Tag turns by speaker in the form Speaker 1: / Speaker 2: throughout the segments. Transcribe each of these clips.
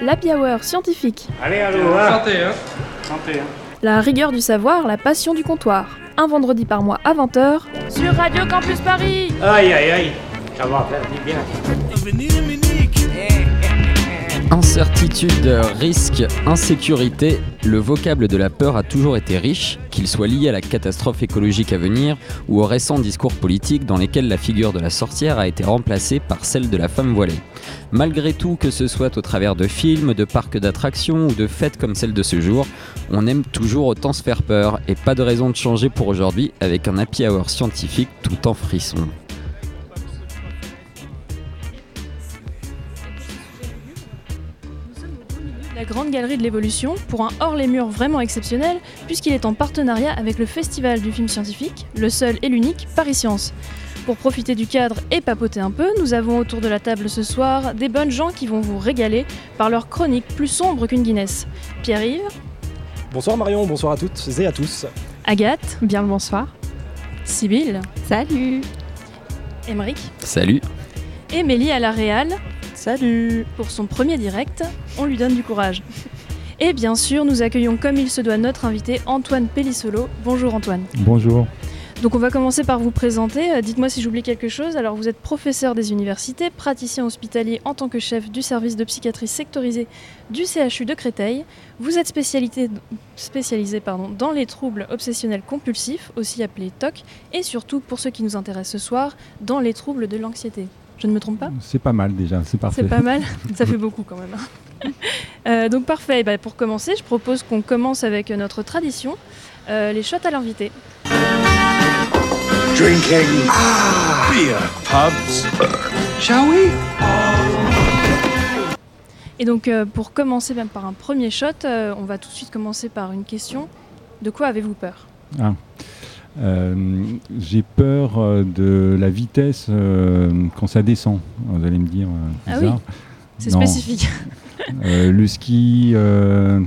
Speaker 1: L'Happy Hour scientifique.
Speaker 2: Allez, allô, hein.
Speaker 3: Santé, hein
Speaker 2: Santé, hein.
Speaker 1: La rigueur du savoir, la passion du comptoir. Un vendredi par mois à 20h sur Radio Campus Paris.
Speaker 2: Aïe, aïe, aïe. Ça va faire du bien.
Speaker 4: Incertitude, risque, insécurité, le vocable de la peur a toujours été riche, qu'il soit lié à la catastrophe écologique à venir ou aux récents discours politiques dans lesquels la figure de la sorcière a été remplacée par celle de la femme voilée. Malgré tout, que ce soit au travers de films, de parcs d'attractions ou de fêtes comme celle de ce jour, on aime toujours autant se faire peur et pas de raison de changer pour aujourd'hui avec un happy hour scientifique tout en frisson.
Speaker 1: La Grande Galerie de l'Évolution pour un hors-les-murs vraiment exceptionnel puisqu'il est en partenariat avec le Festival du film scientifique, le seul et l'unique Paris Science. Pour profiter du cadre et papoter un peu, nous avons autour de la table ce soir des bonnes gens qui vont vous régaler par leur chronique plus sombre qu'une Guinness. Pierre-Yves,
Speaker 5: Bonsoir Marion, bonsoir à toutes et à tous.
Speaker 1: Agathe, bien le bonsoir. Sibylle,
Speaker 6: Salut
Speaker 1: Émeric
Speaker 4: Salut
Speaker 1: et Mélie à la Réal.
Speaker 6: Salut
Speaker 1: Pour son premier direct, on lui donne du courage. Et bien sûr, nous accueillons comme il se doit notre invité Antoine Pellissolo. Bonjour Antoine.
Speaker 7: Bonjour.
Speaker 1: Donc on va commencer par vous présenter. Euh, Dites-moi si j'oublie quelque chose. Alors vous êtes professeur des universités, praticien hospitalier en tant que chef du service de psychiatrie sectorisé du CHU de Créteil. Vous êtes spécialité- spécialisé pardon, dans les troubles obsessionnels compulsifs, aussi appelés TOC, et surtout, pour ceux qui nous intéressent ce soir, dans les troubles de l'anxiété. Je ne me trompe pas
Speaker 7: C'est pas mal déjà, c'est parfait.
Speaker 1: c'est pas mal, ça fait beaucoup quand même. hein. Euh, donc parfait, Bah, pour commencer, je propose qu'on commence avec notre tradition, euh, les shots à l'invité.
Speaker 8: Drinking beer pubs. Shall we?
Speaker 1: Et donc euh, pour commencer même par un premier shot, euh, on va tout de suite commencer par une question. De quoi avez-vous peur?
Speaker 7: Euh, J'ai peur euh, de la vitesse euh, quand ça descend. Vous allez me dire. euh,
Speaker 1: Ah
Speaker 7: bizarre.
Speaker 1: C'est spécifique.
Speaker 7: Euh, le ski, euh,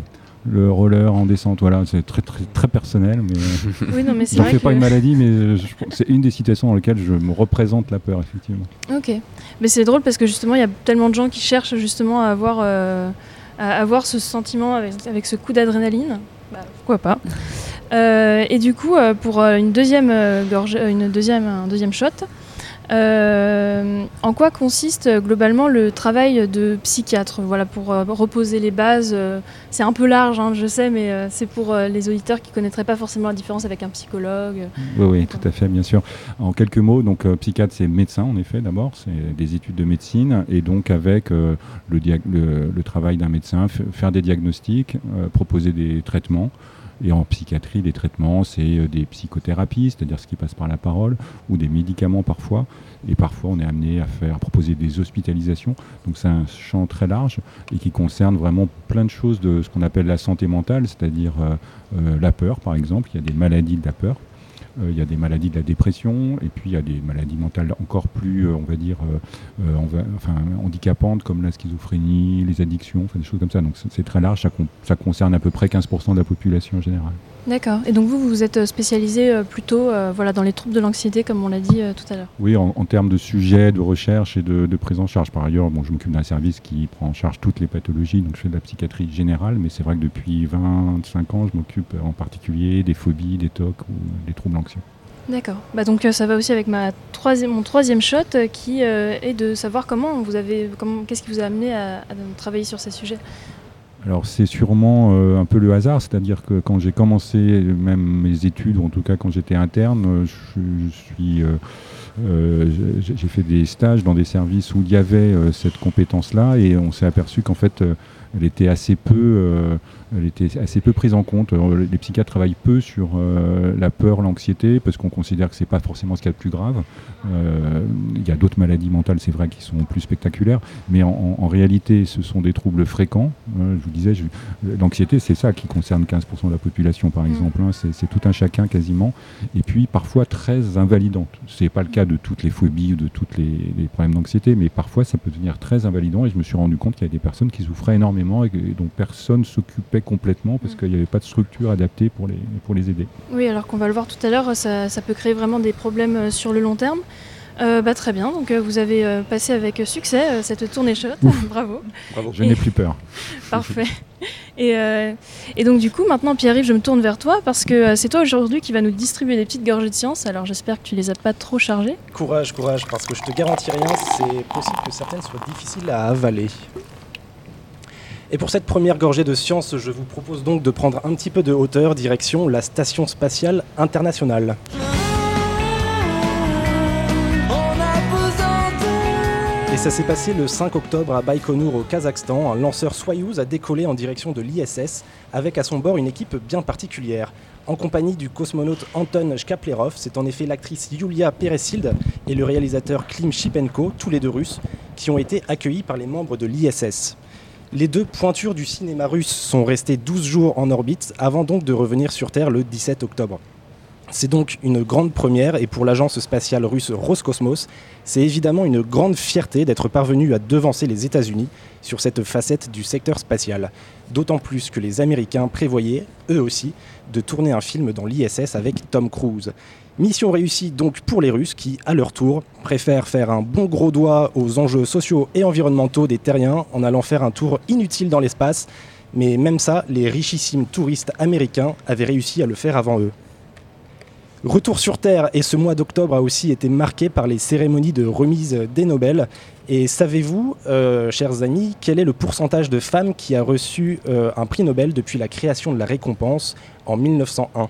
Speaker 7: le roller en descente, voilà, c'est très, très, très personnel. Mais euh,
Speaker 1: oui, non, mais c'est
Speaker 7: fais
Speaker 1: que...
Speaker 7: pas une maladie, mais euh, c'est une des situations dans lesquelles je me représente la peur, effectivement.
Speaker 1: Ok. Mais c'est drôle parce que justement, il y a tellement de gens qui cherchent justement à avoir, euh, à avoir ce sentiment avec, avec ce coup d'adrénaline. Bah, pourquoi pas Euh, Et du coup, euh, pour euh, une deuxième euh, gorge, euh, une deuxième, un deuxième shot, euh, en quoi consiste euh, globalement le travail de psychiatre? Voilà, pour euh, reposer les bases. euh, c'est un peu large, hein, je sais, mais euh, c'est pour euh, les auditeurs qui connaîtraient pas forcément la différence avec un psychologue.
Speaker 7: Oui, oui, tout à fait, bien sûr. En quelques mots, donc euh, psychiatre, c'est médecin, en effet, d'abord, c'est des études de médecine, et donc avec euh, le, dia- le- le travail d'un médecin, faire des diagnostics, euh, proposer des traitements. Et en psychiatrie, les traitements, c'est euh, des psychothérapies, c'est-à-dire ce qui passe par la parole, ou des médicaments parfois. Et parfois, on est amené à faire proposer des hospitalisations. Donc c'est un champ très large et qui concerne vraiment plein de choses de ce qu'on appelle la santé mentale, c'est-à-dire euh, euh, la peur, par exemple. Il y a des maladies de la peur. Euh, il y a des maladies de la dépression et puis il y a des maladies mentales encore plus, euh, on va dire, euh, enfin, handicapantes comme la schizophrénie, les addictions, enfin, des choses comme ça. Donc c'est très large, ça, ça concerne à peu près 15% de la population en général.
Speaker 1: D'accord. Et donc vous, vous êtes spécialisé euh, plutôt euh, voilà, dans les troubles de l'anxiété, comme on l'a dit euh, tout à l'heure.
Speaker 7: Oui, en, en termes de sujets, de recherche et de, de prise en charge. Par ailleurs, bon, je m'occupe d'un service qui prend en charge toutes les pathologies, donc je fais de la psychiatrie générale, mais c'est vrai que depuis 25 ans, je m'occupe en particulier des phobies, des TOC ou des troubles anxieux.
Speaker 1: D'accord. Bah donc euh, ça va aussi avec ma troisième, mon troisième shot euh, qui euh, est de savoir comment vous avez, comment, qu'est-ce qui vous a amené à, à travailler sur ces sujets.
Speaker 7: Alors c'est sûrement euh, un peu le hasard, c'est-à-dire que quand j'ai commencé même mes études, ou en tout cas quand j'étais interne, euh, je, suis, euh, euh, j'ai fait des stages dans des services où il y avait cette compétence-là et on s'est aperçu qu'en fait elle était assez peu, euh, elle était assez peu prise en compte. Alors, les psychiatres travaillent peu sur euh, la peur, l'anxiété, parce qu'on considère que c'est pas forcément ce qu'il y a de plus grave. Euh, Il y a d'autres maladies mentales, c'est vrai, qui sont plus spectaculaires, mais en, réalité, ce sont des troubles fréquents. Euh, je vous disais, l'anxiété, c'est ça qui concerne 15% de la population, par exemple. hein. C'est c'est tout un chacun quasiment, et puis parfois très invalidante. C'est pas le cas de toutes les phobies ou de tous les, les problèmes d'anxiété, mais parfois ça peut devenir très invalidant. Et je me suis rendu compte qu'il y a des personnes qui souffraient énormément et, et dont personne s'occupait complètement parce qu'il n'y avait pas de structure adaptée pour les, pour les aider.
Speaker 1: Oui, alors qu'on va le voir tout à l'heure, ça, ça peut créer vraiment des problèmes euh, sur le long terme. Euh, bah, Très bien, donc euh, vous avez euh, passé avec succès euh, cette tournée shot, bravo,
Speaker 5: Bravo.
Speaker 7: Je n'ai plus peur.
Speaker 1: parfait. Et, euh, et donc du coup, maintenant Pierre-Yves, je me tourne vers toi parce que euh, c'est toi aujourd'hui qui va nous distribuer des petites gorgées de science, alors j'espère que tu les as pas trop chargées.
Speaker 5: Courage, courage, parce que je te garantis rien, c'est possible que certaines soient difficiles à avaler. Et pour cette première gorgée de science, je vous propose donc de prendre un petit peu de hauteur, direction la Station spatiale internationale. Et ça s'est passé le 5 octobre à Baïkonour au Kazakhstan. Un lanceur Soyouz a décollé en direction de l'ISS avec à son bord une équipe bien particulière. En compagnie du cosmonaute Anton Shkaplerov, c'est en effet l'actrice Yulia Peresild et le réalisateur Klim Shipenko, tous les deux russes, qui ont été accueillis par les membres de l'ISS. Les deux pointures du cinéma russe sont restées 12 jours en orbite avant donc de revenir sur Terre le 17 octobre. C'est donc une grande première et pour l'agence spatiale russe Roscosmos, c'est évidemment une grande fierté d'être parvenu à devancer les États-Unis sur cette facette du secteur spatial. D'autant plus que les Américains prévoyaient, eux aussi, de tourner un film dans l'ISS avec Tom Cruise. Mission réussie donc pour les Russes qui, à leur tour, préfèrent faire un bon gros doigt aux enjeux sociaux et environnementaux des terriens en allant faire un tour inutile dans l'espace. Mais même ça, les richissimes touristes américains avaient réussi à le faire avant eux. Retour sur Terre et ce mois d'octobre a aussi été marqué par les cérémonies de remise des Nobel. Et savez-vous, euh, chers amis, quel est le pourcentage de femmes qui a reçu euh, un prix Nobel depuis la création de la récompense en 1901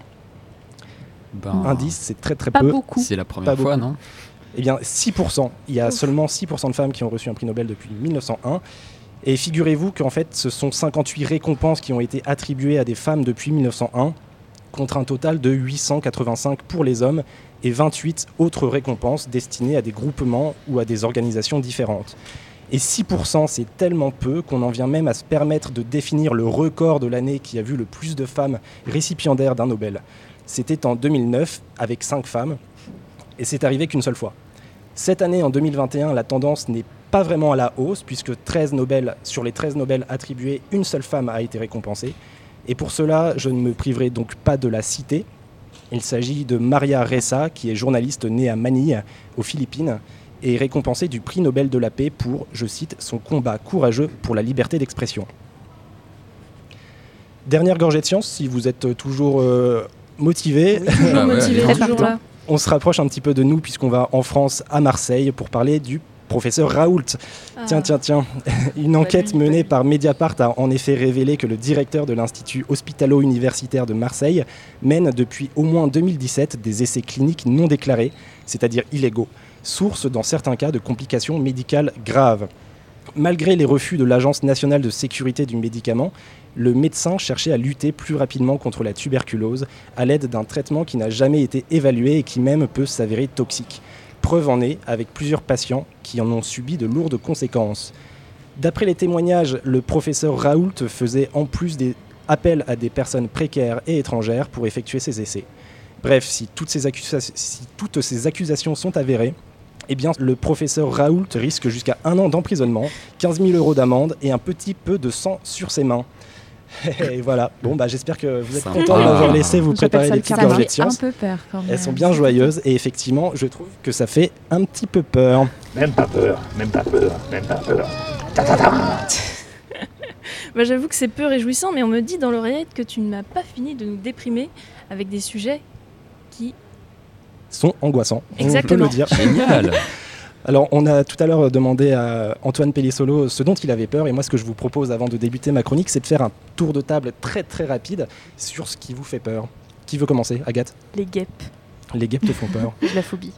Speaker 4: Ben,
Speaker 5: Indice, c'est très très
Speaker 6: Pas
Speaker 5: peu.
Speaker 6: beaucoup.
Speaker 4: C'est la première
Speaker 5: Pas
Speaker 4: fois,
Speaker 5: beaucoup.
Speaker 4: non?
Speaker 5: Eh bien, 6%. Il y a seulement 6% de femmes qui ont reçu un prix Nobel depuis 1901. Et figurez-vous qu'en fait, ce sont 58 récompenses qui ont été attribuées à des femmes depuis 1901, contre un total de 885 pour les hommes et 28 autres récompenses destinées à des groupements ou à des organisations différentes. Et 6%, c'est tellement peu qu'on en vient même à se permettre de définir le record de l'année qui a vu le plus de femmes récipiendaires d'un Nobel. C'était en 2009, avec 5 femmes, et c'est arrivé qu'une seule fois. Cette année, en 2021, la tendance n'est pas vraiment à la hausse, puisque 13 Nobel, sur les 13 Nobel attribués, une seule femme a été récompensée. Et pour cela, je ne me priverai donc pas de la citer. Il s'agit de Maria Ressa, qui est journaliste née à Manille, aux Philippines, et récompensée du prix Nobel de la paix pour, je cite, son combat courageux pour la liberté d'expression. Dernière gorgée de science, si vous êtes toujours euh, motivé.
Speaker 1: Toujours
Speaker 4: Ah
Speaker 1: motivé, toujours là.
Speaker 5: On se rapproche un petit peu de nous puisqu'on va en France, à Marseille, pour parler du professeur Raoult. Tiens,
Speaker 1: Ah.
Speaker 5: tiens, tiens. Une enquête
Speaker 1: lui,
Speaker 5: menée par Mediapart a en effet révélé que le directeur de l'Institut hospitalo-universitaire de Marseille mène depuis au moins 2017 des essais cliniques non déclarés, c'est-à-dire illégaux, source dans certains cas de complications médicales graves. Malgré les refus de l'Agence nationale de sécurité du médicament, le médecin cherchait à lutter plus rapidement contre la tuberculose à l'aide d'un traitement qui n'a jamais été évalué et qui même peut s'avérer toxique. Preuve en est avec plusieurs patients qui en ont subi de lourdes conséquences. D'après les témoignages, le professeur Raoult faisait en plus des appels à des personnes précaires et étrangères pour effectuer ces essais. Bref, si toutes ces, accusa- si toutes ces accusations sont avérées, eh bien, le professeur Raoult risque jusqu'à un an d'emprisonnement, 15 000 euros d'amende et un petit peu de sang sur ses mains. Et voilà. Bon, bah, j'espère que vous êtes contents de m'avoir laissé vous préparer
Speaker 6: ça
Speaker 5: des
Speaker 6: le
Speaker 5: petites gorgées
Speaker 6: un peu peur quand même.
Speaker 5: Elles sont bien joyeuses et effectivement, je trouve que ça fait un petit peu peur.
Speaker 2: Même pas peur, même pas peur, même pas peur.
Speaker 1: Bah, J'avoue que c'est peu réjouissant, mais on me dit dans l'oreillette que tu n'as pas fini de nous déprimer avec des sujets qui.
Speaker 5: Sont angoissants. On peut
Speaker 1: Exactement.
Speaker 5: le dire.
Speaker 4: Génial
Speaker 5: Alors, on a tout à l'heure demandé à Antoine Pellissolo ce dont il avait peur, et moi, ce que je vous propose avant de débuter ma chronique, c'est de faire un tour de table très très rapide sur ce qui vous fait peur. Qui veut commencer Agathe?
Speaker 6: Les guêpes,
Speaker 5: Les guêpes te font peur.
Speaker 6: la phobie.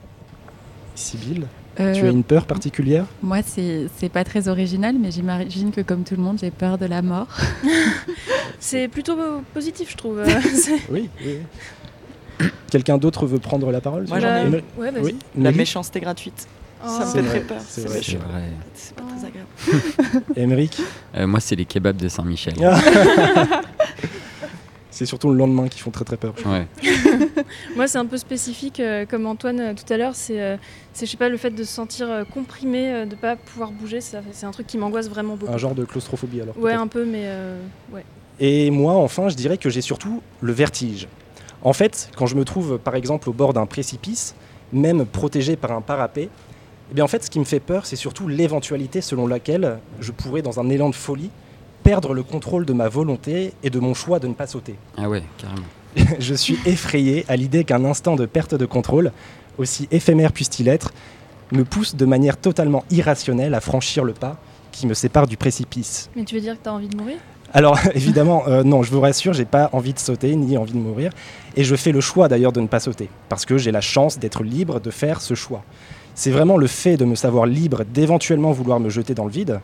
Speaker 5: Sibylle,
Speaker 6: Euh,
Speaker 5: tu as une peur particulière?
Speaker 6: Moi, c'est c'est pas très original, mais j'imagine que comme tout le monde, j'ai peur de la mort.
Speaker 1: C'est plutôt positif, je trouve. Euh,
Speaker 5: Oui. oui. Quelqu'un d'autre veut prendre la parole?
Speaker 3: Moi, j'en ai
Speaker 1: Ouais, vas-y.
Speaker 5: Oui,
Speaker 3: La méchanceté gratuite.
Speaker 1: Oh.
Speaker 3: Ça me
Speaker 5: C'est
Speaker 3: fait très peur.
Speaker 5: c'est vrai.
Speaker 4: C'est
Speaker 3: pas très agréable.
Speaker 5: Émeric
Speaker 4: Euh, moi, c'est les kebabs de Saint-Michel.
Speaker 5: C'est surtout le lendemain qui font très très peur.
Speaker 4: Ouais.
Speaker 1: Moi, c'est un peu spécifique, euh, comme Antoine euh, tout à l'heure. C'est, euh, c'est, je sais pas, le fait de se sentir euh, comprimé, euh, de pas pouvoir bouger. ça- C'est un truc qui m'angoisse vraiment beaucoup.
Speaker 5: Un genre de claustrophobie alors.
Speaker 1: Ouais,
Speaker 5: peut-être.
Speaker 1: un peu, mais euh, ouais.
Speaker 5: Et moi, enfin, je dirais que j'ai surtout le vertige. En fait, quand je me trouve par exemple au bord d'un précipice, même protégé par un parapet, Eh bien, en fait, ce qui me fait peur, c'est surtout l'éventualité selon laquelle je pourrais, dans un élan de folie, perdre le contrôle de ma volonté et de mon choix de ne pas sauter.
Speaker 4: Ah ouais, carrément.
Speaker 5: je suis effrayé à l'idée qu'un instant de perte de contrôle, aussi éphémère puisse-t-il être, me pousse de manière totalement irrationnelle à franchir le pas qui me sépare du précipice.
Speaker 1: Mais tu veux dire que tu as envie de mourir?
Speaker 5: Alors évidemment, euh, non, je vous rassure, j'ai pas envie de sauter ni envie de mourir, et je fais le choix d'ailleurs de ne pas sauter, parce que j'ai la chance d'être libre de faire ce choix. C'est vraiment le fait de me savoir libre d'éventuellement vouloir me jeter dans le vide,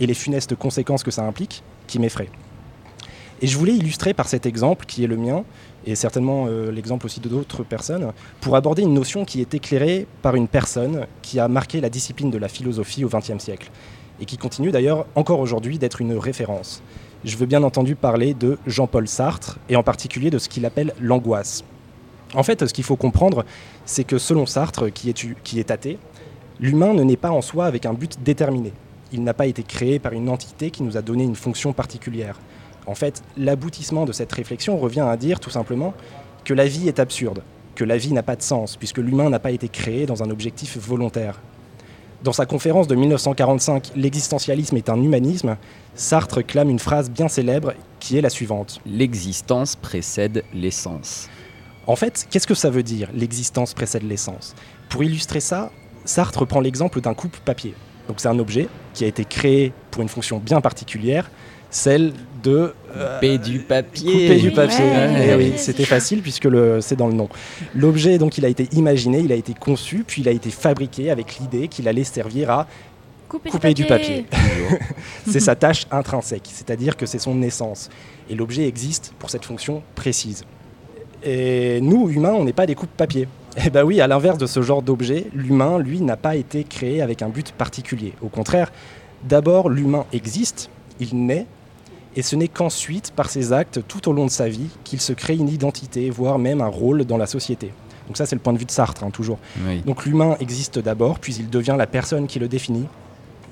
Speaker 5: et les funestes conséquences que ça implique, qui m'effraie. Et je voulais illustrer par cet exemple, qui est le mien, et certainement euh, l'exemple aussi de d'autres personnes, pour aborder une notion qui est éclairée par une personne qui a marqué la discipline de la philosophie au XXe siècle, et qui continue d'ailleurs encore aujourd'hui d'être une référence. Je veux bien entendu parler de Jean-Paul Sartre, et en particulier de ce qu'il appelle l'angoisse. En fait, ce qu'il faut comprendre, c'est que selon Sartre, qui est, athée, l'humain ne naît pas en soi avec un but déterminé. Il n'a pas été créé par une entité qui nous a donné une fonction particulière. En fait, l'aboutissement de cette réflexion revient à dire tout simplement que la vie est absurde, que la vie n'a pas de sens, puisque l'humain n'a pas été créé dans un objectif volontaire. Dans sa conférence de 1945, L'existentialisme est un humanisme, Sartre clame une phrase bien célèbre qui est la suivante.
Speaker 4: L'existence précède l'essence.
Speaker 5: En fait, qu'est-ce que ça veut dire, l'existence précède l'essence? Pour illustrer ça, Sartre prend l'exemple d'un coupe-papier. Donc c'est un objet qui a été créé pour une fonction bien particulière, celle de
Speaker 4: euh, couper du papier.
Speaker 5: Couper du papier.
Speaker 1: Ouais.
Speaker 5: Eh oui, c'était facile puisque le, c'est dans le nom. L'objet, donc, il a été imaginé, il a été conçu, puis il a été fabriqué avec l'idée qu'il allait servir à
Speaker 1: Couper,
Speaker 5: couper du papier. c'est sa tâche intrinsèque, c'est-à-dire que c'est son essence. Et l'objet existe pour cette fonction précise. Et nous, humains, on n'est pas des coupes-papier. Eh bien oui, à l'inverse de ce genre d'objet, l'humain, lui, n'a pas été créé avec un but particulier. Au contraire, d'abord, l'humain existe, il naît, et ce n'est qu'ensuite, par ses actes, tout au long de sa vie, qu'il se crée une identité, voire même un rôle dans la société. Donc ça, c'est le point de vue de Sartre, hein, toujours.
Speaker 4: Oui.
Speaker 5: Donc l'humain existe d'abord, puis il devient la personne qui le définit.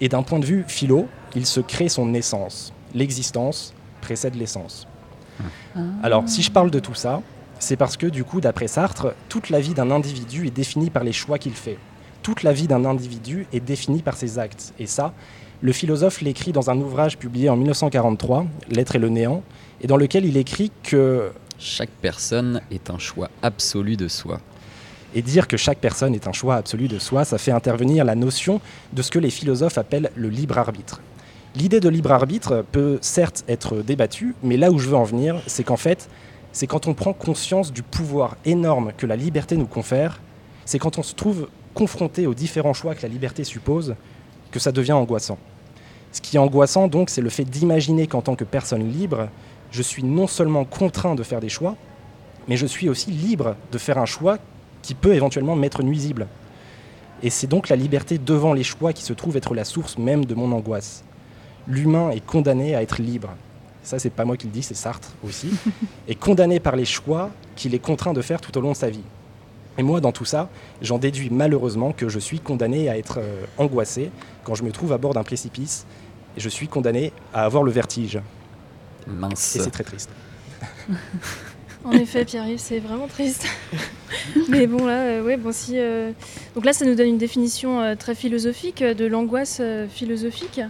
Speaker 5: Et d'un point de vue philo, il se crée son essence. L'existence précède l'essence. Alors, si je parle de tout ça, c'est parce que, du coup, d'après Sartre, toute la vie d'un individu est définie par les choix qu'il fait. Toute la vie d'un individu est définie par ses actes. Et ça, le philosophe l'écrit dans un ouvrage publié en 1943, L'être et le néant, et dans lequel il écrit que
Speaker 4: Chaque personne est un choix absolu de soi.
Speaker 5: Et dire que chaque personne est un choix absolu de soi, ça fait intervenir la notion de ce que les philosophes appellent le libre arbitre. L'idée de libre arbitre peut certes être débattue, mais là où je veux en venir, c'est qu'en fait, c'est quand on prend conscience du pouvoir énorme que la liberté nous confère, c'est quand on se trouve confronté aux différents choix que la liberté suppose, que ça devient angoissant. Ce qui est angoissant donc, c'est le fait d'imaginer qu'en tant que personne libre, je suis non seulement contraint de faire des choix, mais je suis aussi libre de faire un choix qui peut éventuellement m'être nuisible. Et c'est donc la liberté devant les choix qui se trouve être la source même de mon angoisse. L'humain est condamné à être libre. Ça, c'est pas moi qui le dis, c'est Sartre aussi. est condamné par les choix qu'il est contraint de faire tout au long de sa vie. Et moi, dans tout ça, j'en déduis malheureusement que je suis condamné à être euh, angoissé quand je me trouve à bord d'un précipice. Et je suis condamné à avoir le vertige.
Speaker 4: Mince.
Speaker 5: Et c'est très triste.
Speaker 1: En effet, Pierre-Yves, c'est vraiment triste. Mais bon, là, euh, ouais, bon, si. euh, Donc là, ça nous donne une définition euh, très philosophique de l'angoisse euh, philosophique.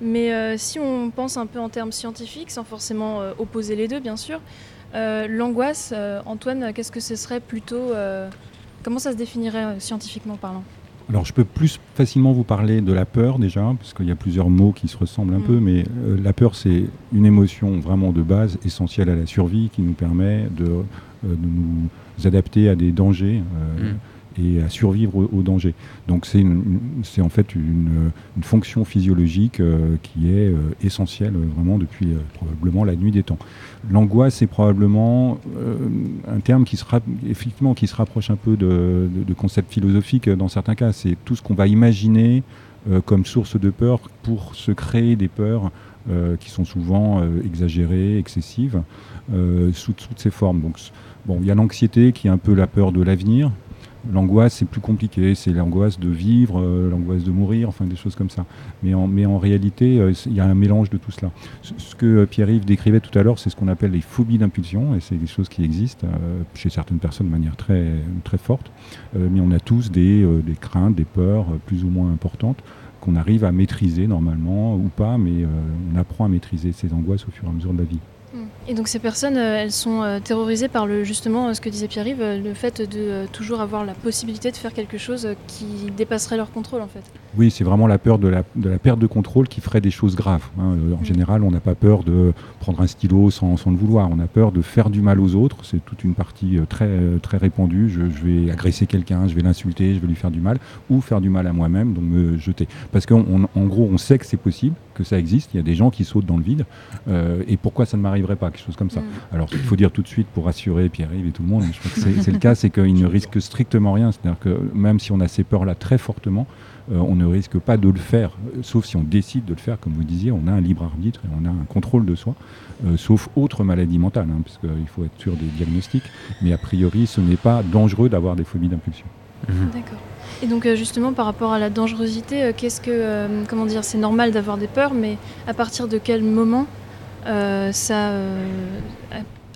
Speaker 1: Mais euh, si on pense un peu en termes scientifiques, sans forcément euh, opposer les deux, bien sûr, euh, l'angoisse, euh, Antoine, qu'est-ce que ce serait plutôt. euh, Comment ça se définirait euh, scientifiquement parlant?
Speaker 7: Alors, je peux plus facilement vous parler de la peur déjà, parce qu'il y a plusieurs mots qui se ressemblent un
Speaker 1: Mm.
Speaker 7: peu, mais euh, la peur, c'est une émotion vraiment de base, essentielle à la survie, qui nous permet de, euh, de nous adapter à des dangers euh, et à survivre aux, aux dangers. Donc, c'est en fait une, fonction physiologique euh, qui est euh, essentielle euh, vraiment depuis probablement la nuit des temps. L'angoisse, c'est probablement un terme qui se, effectivement, qui se rapproche un peu de, concepts philosophiques dans certains cas. C'est tout ce qu'on va imaginer comme source de peur pour se créer des peurs qui sont souvent exagérées, excessives, sous toutes ces formes. Donc, bon, il y a l'anxiété qui est un peu la peur de l'avenir. L'angoisse, c'est plus compliqué, c'est l'angoisse de vivre, euh, l'angoisse de mourir, enfin des choses comme ça. Mais en, réalité, euh, il y a un mélange de tout cela. Ce, que euh, Pierre-Yves décrivait tout à l'heure, c'est ce qu'on appelle les phobies d'impulsion, et c'est des choses qui existent chez certaines personnes de manière très, forte. Mais on a tous des, craintes, des peurs plus ou moins importantes qu'on arrive à maîtriser normalement ou pas, mais on apprend à maîtriser ces angoisses au fur et à mesure de la vie.
Speaker 1: Et donc ces personnes, euh, elles sont euh, terrorisées par le, justement euh, ce que disait Pierre-Yves, le fait de toujours avoir la possibilité de faire quelque chose qui dépasserait leur contrôle en fait.
Speaker 7: Oui, c'est vraiment la peur de la, de la perte de contrôle qui ferait des choses graves. hein. En
Speaker 1: Mm.
Speaker 7: général, on n'a pas peur de prendre un stylo sans, sans le vouloir. On a peur de faire du mal aux autres. C'est toute une partie très, très répandue. Je, je vais agresser quelqu'un, je vais l'insulter, je vais lui faire du mal, ou faire du mal à moi-même, donc me jeter. Parce qu'en on- en gros, on sait que c'est possible, que ça existe. Il y a des gens qui sautent dans le vide. Euh, et pourquoi ça ne m'arriverait pas Quelque chose comme ça.
Speaker 1: Mm.
Speaker 7: Alors, il faut dire tout de suite pour rassurer Pierre-Yves et tout le monde, je crois que c'est le cas, c'est qu'il ne risque strictement rien. C'est-à-dire que même si on a ces peurs-là très fortement, euh, on ne risque pas de le faire, sauf si on décide de le faire, comme vous disiez, on a un libre arbitre et on a un contrôle de soi, euh, sauf autre maladie mentale, hein, parce qu'il faut être sûr des diagnostics, mais a priori, ce n'est pas dangereux d'avoir des phobies d'impulsion.
Speaker 1: D'accord. Et donc euh, justement par rapport à la dangerosité, euh, qu'est-ce que, euh, comment dire, c'est normal d'avoir des peurs, mais à partir de quel moment ça,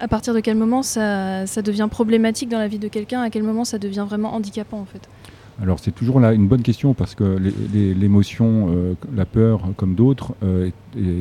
Speaker 1: à, partir de quel moment ça, devient problématique dans la vie de quelqu'un, à quel moment ça devient vraiment handicapant en fait?
Speaker 7: Alors c'est toujours là une bonne question parce que l'émotion, la peur comme d'autres, est,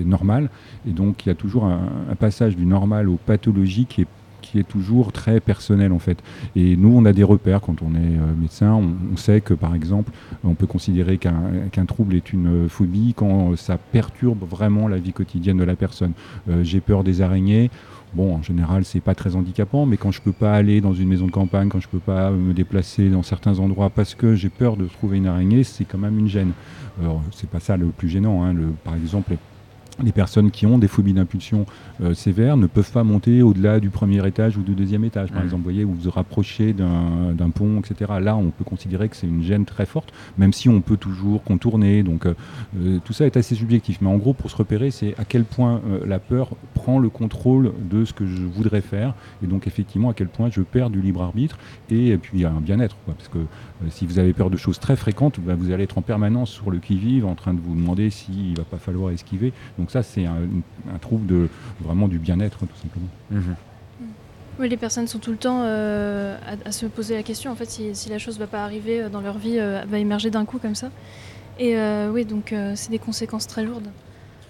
Speaker 7: normale et donc il y a toujours un, un passage du normal au pathologique qui est qui est toujours très personnel en fait. Et nous, on a des repères quand on est euh, médecin. On, sait que par exemple, on peut considérer qu'un trouble est une euh, phobie quand ça perturbe vraiment la vie quotidienne de la personne. Euh, J'ai peur des araignées. Bon, en général, c'est pas très handicapant, mais quand je peux pas aller dans une maison de campagne, quand je peux pas me déplacer dans certains endroits parce que j'ai peur de trouver une araignée, c'est quand même une gêne. Alors, c'est pas ça le plus gênant. hein. Le- par exemple, les personnes qui ont des phobies d'impulsion euh, sévères ne peuvent pas monter au-delà du premier étage ou du deuxième étage, par exemple, vous voyez, ou vous vous rapprochez d'un pont, etc. Là, on peut considérer que c'est une gêne très forte, même si on peut toujours contourner. Donc, euh, euh, tout ça est assez subjectif. Mais en gros, pour se repérer, c'est à quel point euh, la peur prend le contrôle de ce que je voudrais faire, et donc effectivement à quel point je perds du libre arbitre, et, puis il y a un bien-être, parce que si vous avez peur de choses très fréquentes, bah, vous allez être en permanence sur le qui-vive, en train de vous demander s'il va pas falloir esquiver. Donc ça, c'est un, un trouble de vraiment du bien-être, tout simplement.
Speaker 4: Mhm.
Speaker 1: Oui, les personnes sont tout le temps euh, à, à se poser la question en fait si, si la chose va pas arriver euh, dans leur vie, euh, va émerger d'un coup comme ça. Et euh, oui, donc euh, c'est des conséquences très lourdes.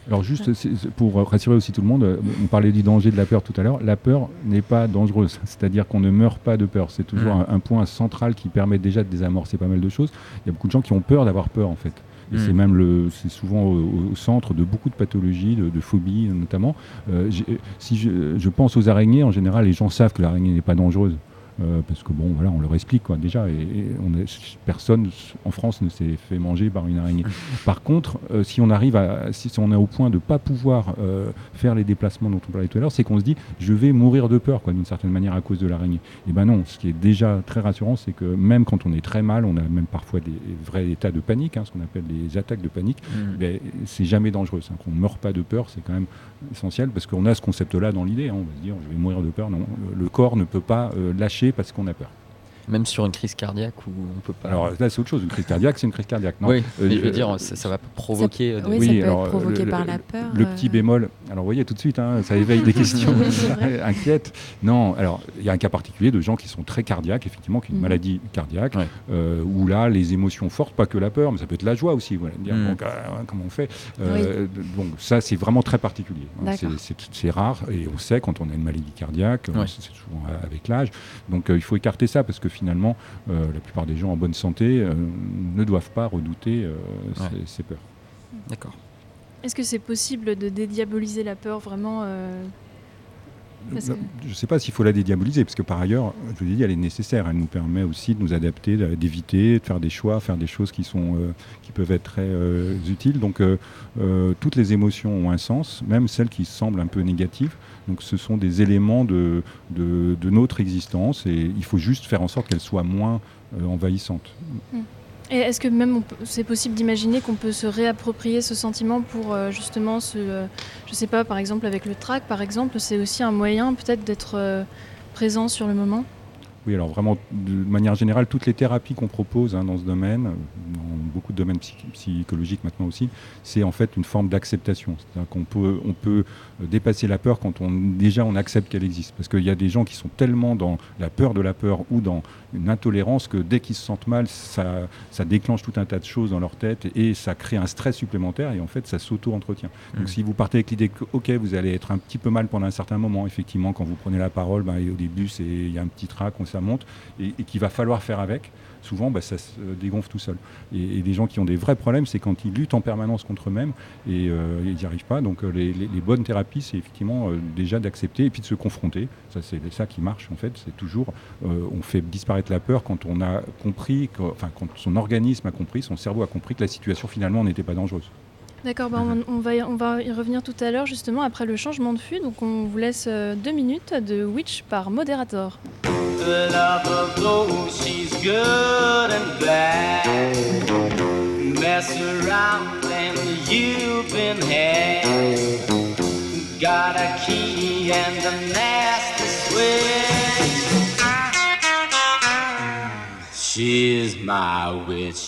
Speaker 7: Alors juste pour rassurer aussi tout le monde, on parlait du danger de la peur tout à l'heure, la peur n'est pas dangereuse, c'est-à-dire qu'on ne meurt pas de peur, c'est toujours
Speaker 4: Mm.
Speaker 7: un, un point central qui permet déjà de désamorcer pas mal de choses. Il y a beaucoup de gens qui ont peur d'avoir peur en fait. Et
Speaker 4: Mm.
Speaker 7: c'est même le, c'est souvent au, au centre de beaucoup de pathologies, de, de phobies notamment. Euh, si je, je pense aux araignées, en général, les gens savent que l'araignée n'est pas dangereuse. Euh, parce que bon, voilà, on leur explique quoi déjà, et, et on est- personne en France ne s'est fait manger par une araignée. Par contre, euh, si on arrive à, si on est au point de pas pouvoir euh, faire les déplacements dont on parlait tout à l'heure, c'est qu'on se dit, je vais mourir de peur, quoi, d'une certaine manière à cause de l'araignée. Et ben non, ce qui est déjà très rassurant, c'est que même quand on est très mal, on a même parfois des vrais états de panique, hein, ce qu'on appelle les attaques de panique. Ben, c'est jamais dangereux. hein. Qu'on ne meurt pas de peur, c'est quand même essentiel parce qu'on a ce concept-là dans l'idée. hein. On va se dire, je vais mourir de peur. Non, le, corps ne peut pas lâcher parce qu'on a peur.
Speaker 4: Même sur une crise cardiaque où on peut pas.
Speaker 7: Alors là, c'est autre chose. Une crise cardiaque, c'est une crise cardiaque. Non
Speaker 4: oui,
Speaker 7: Euh,
Speaker 4: mais je veux
Speaker 7: euh,
Speaker 4: dire, ça, ça va provoquer. euh, de-
Speaker 6: Oui,
Speaker 7: Oui,
Speaker 6: ça peut
Speaker 7: alors,
Speaker 6: être provoqué
Speaker 7: le-
Speaker 6: par
Speaker 7: le-
Speaker 6: la peur.
Speaker 7: Le
Speaker 6: euh,
Speaker 7: petit bémol, alors vous voyez tout de suite, hein, ça éveille des questions inquiètes. Non, alors il y a un cas particulier de gens qui sont très cardiaques, effectivement, qui ont une
Speaker 6: Mhm.
Speaker 7: maladie cardiaque,
Speaker 4: Ouais.
Speaker 7: euh, où là, les émotions fortes, pas que la peur, mais ça peut être la joie aussi. Voilà, dire, donc, euh, comment on fait Euh, Donc ça, c'est vraiment très particulier. hein.
Speaker 6: D'accord.
Speaker 7: C'est- rare, et on sait quand on a une maladie cardiaque, euh,
Speaker 4: Ouais.
Speaker 7: c'est souvent euh, avec l'âge. Donc euh, il faut écarter ça, parce que finalement, euh, la plupart des gens en bonne santé euh, ne doivent pas redouter euh,
Speaker 4: Ouais.
Speaker 7: ces- ces peurs.
Speaker 4: D'accord.
Speaker 1: Est-ce que c'est possible de dédiaboliser la peur vraiment que-
Speaker 7: Je ne sais pas s'il faut la dédiaboliser, parce que par ailleurs, je vous ai dit, elle est nécessaire. Elle nous permet aussi de nous adapter, d'éviter, de faire des choix, faire des choses qui, sont, euh, qui peuvent être très euh, utiles. Donc, euh, euh, toutes les émotions ont un sens, même celles qui semblent un peu négatives. Donc, ce sont des éléments de, de, notre existence, et il faut juste faire en sorte qu'elles soient moins euh, envahissantes.
Speaker 1: Et est-ce que même c'est possible d'imaginer qu'on peut se réapproprier ce sentiment pour euh, justement se, euh, je sais pas, par exemple avec le trac, par exemple, c'est aussi un moyen peut-être d'être euh, présent sur le moment?
Speaker 7: Oui, alors vraiment, de manière générale, toutes les thérapies qu'on propose hein, dans ce domaine, dans beaucoup de domaines psy- psychologiques maintenant aussi, c'est en fait une forme d'acceptation. C'est-à-dire qu'on peut, on peut dépasser la peur quand on, déjà on accepte qu'elle existe. Parce qu'il y a des gens qui sont tellement dans la peur de la peur ou dans une intolérance que dès qu'ils se sentent mal, ça, ça déclenche tout un tas de choses dans leur tête et, ça crée un stress supplémentaire et en fait ça s'auto-entretient. Donc si vous partez avec l'idée que ok vous allez être un petit peu mal pendant un certain moment, effectivement quand vous prenez la parole, ben, au début c'est il y a un petit trac, on ça monte et, et qu'il va falloir faire avec. Souvent, ben, ça se dégonfle tout seul. Et, et les gens qui ont des vrais problèmes, c'est quand ils luttent en permanence contre eux-mêmes et euh, ils n'y arrivent pas. Donc euh, les, les- les bonnes thérapies, c'est effectivement euh, déjà d'accepter et puis de se confronter. Ça, c'est ça qui marche en fait. C'est toujours, euh, on fait disparaître la peur quand on a compris, que- enfin quand son organisme a compris, son cerveau a compris que la situation finalement n'était pas dangereuse.
Speaker 1: D'accord, bah, on, on va y, on va y revenir tout à l'heure justement après le changement de flux. Donc on vous laisse euh, deux minutes de Witch par Moderator.
Speaker 9: The love of those she's good and bad. Mess around and you've been had. Got a key and a nasty switch. She's my witch.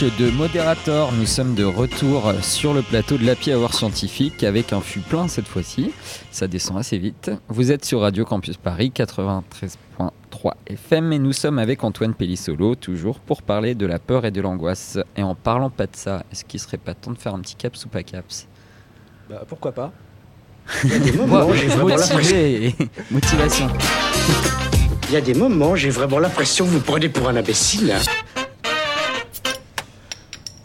Speaker 4: De Moderator. Nous sommes de retour sur le plateau de l'Happy Hour scientifique avec un fût plein cette fois-ci. Ça descend assez vite. Vous êtes sur Radio Campus Paris 93.3 FM et nous sommes avec Antoine Pellissolo toujours pour parler de la peur et de l'angoisse. Et en parlant pas de ça, est-ce qu'il serait pas temps de faire un petit caps ou pas caps?
Speaker 5: Bah, pourquoi pas?
Speaker 10: Moments,
Speaker 4: motivé Motivation.
Speaker 10: il y a des moments, j'ai vraiment l'impression que vous prenez pour un imbécile.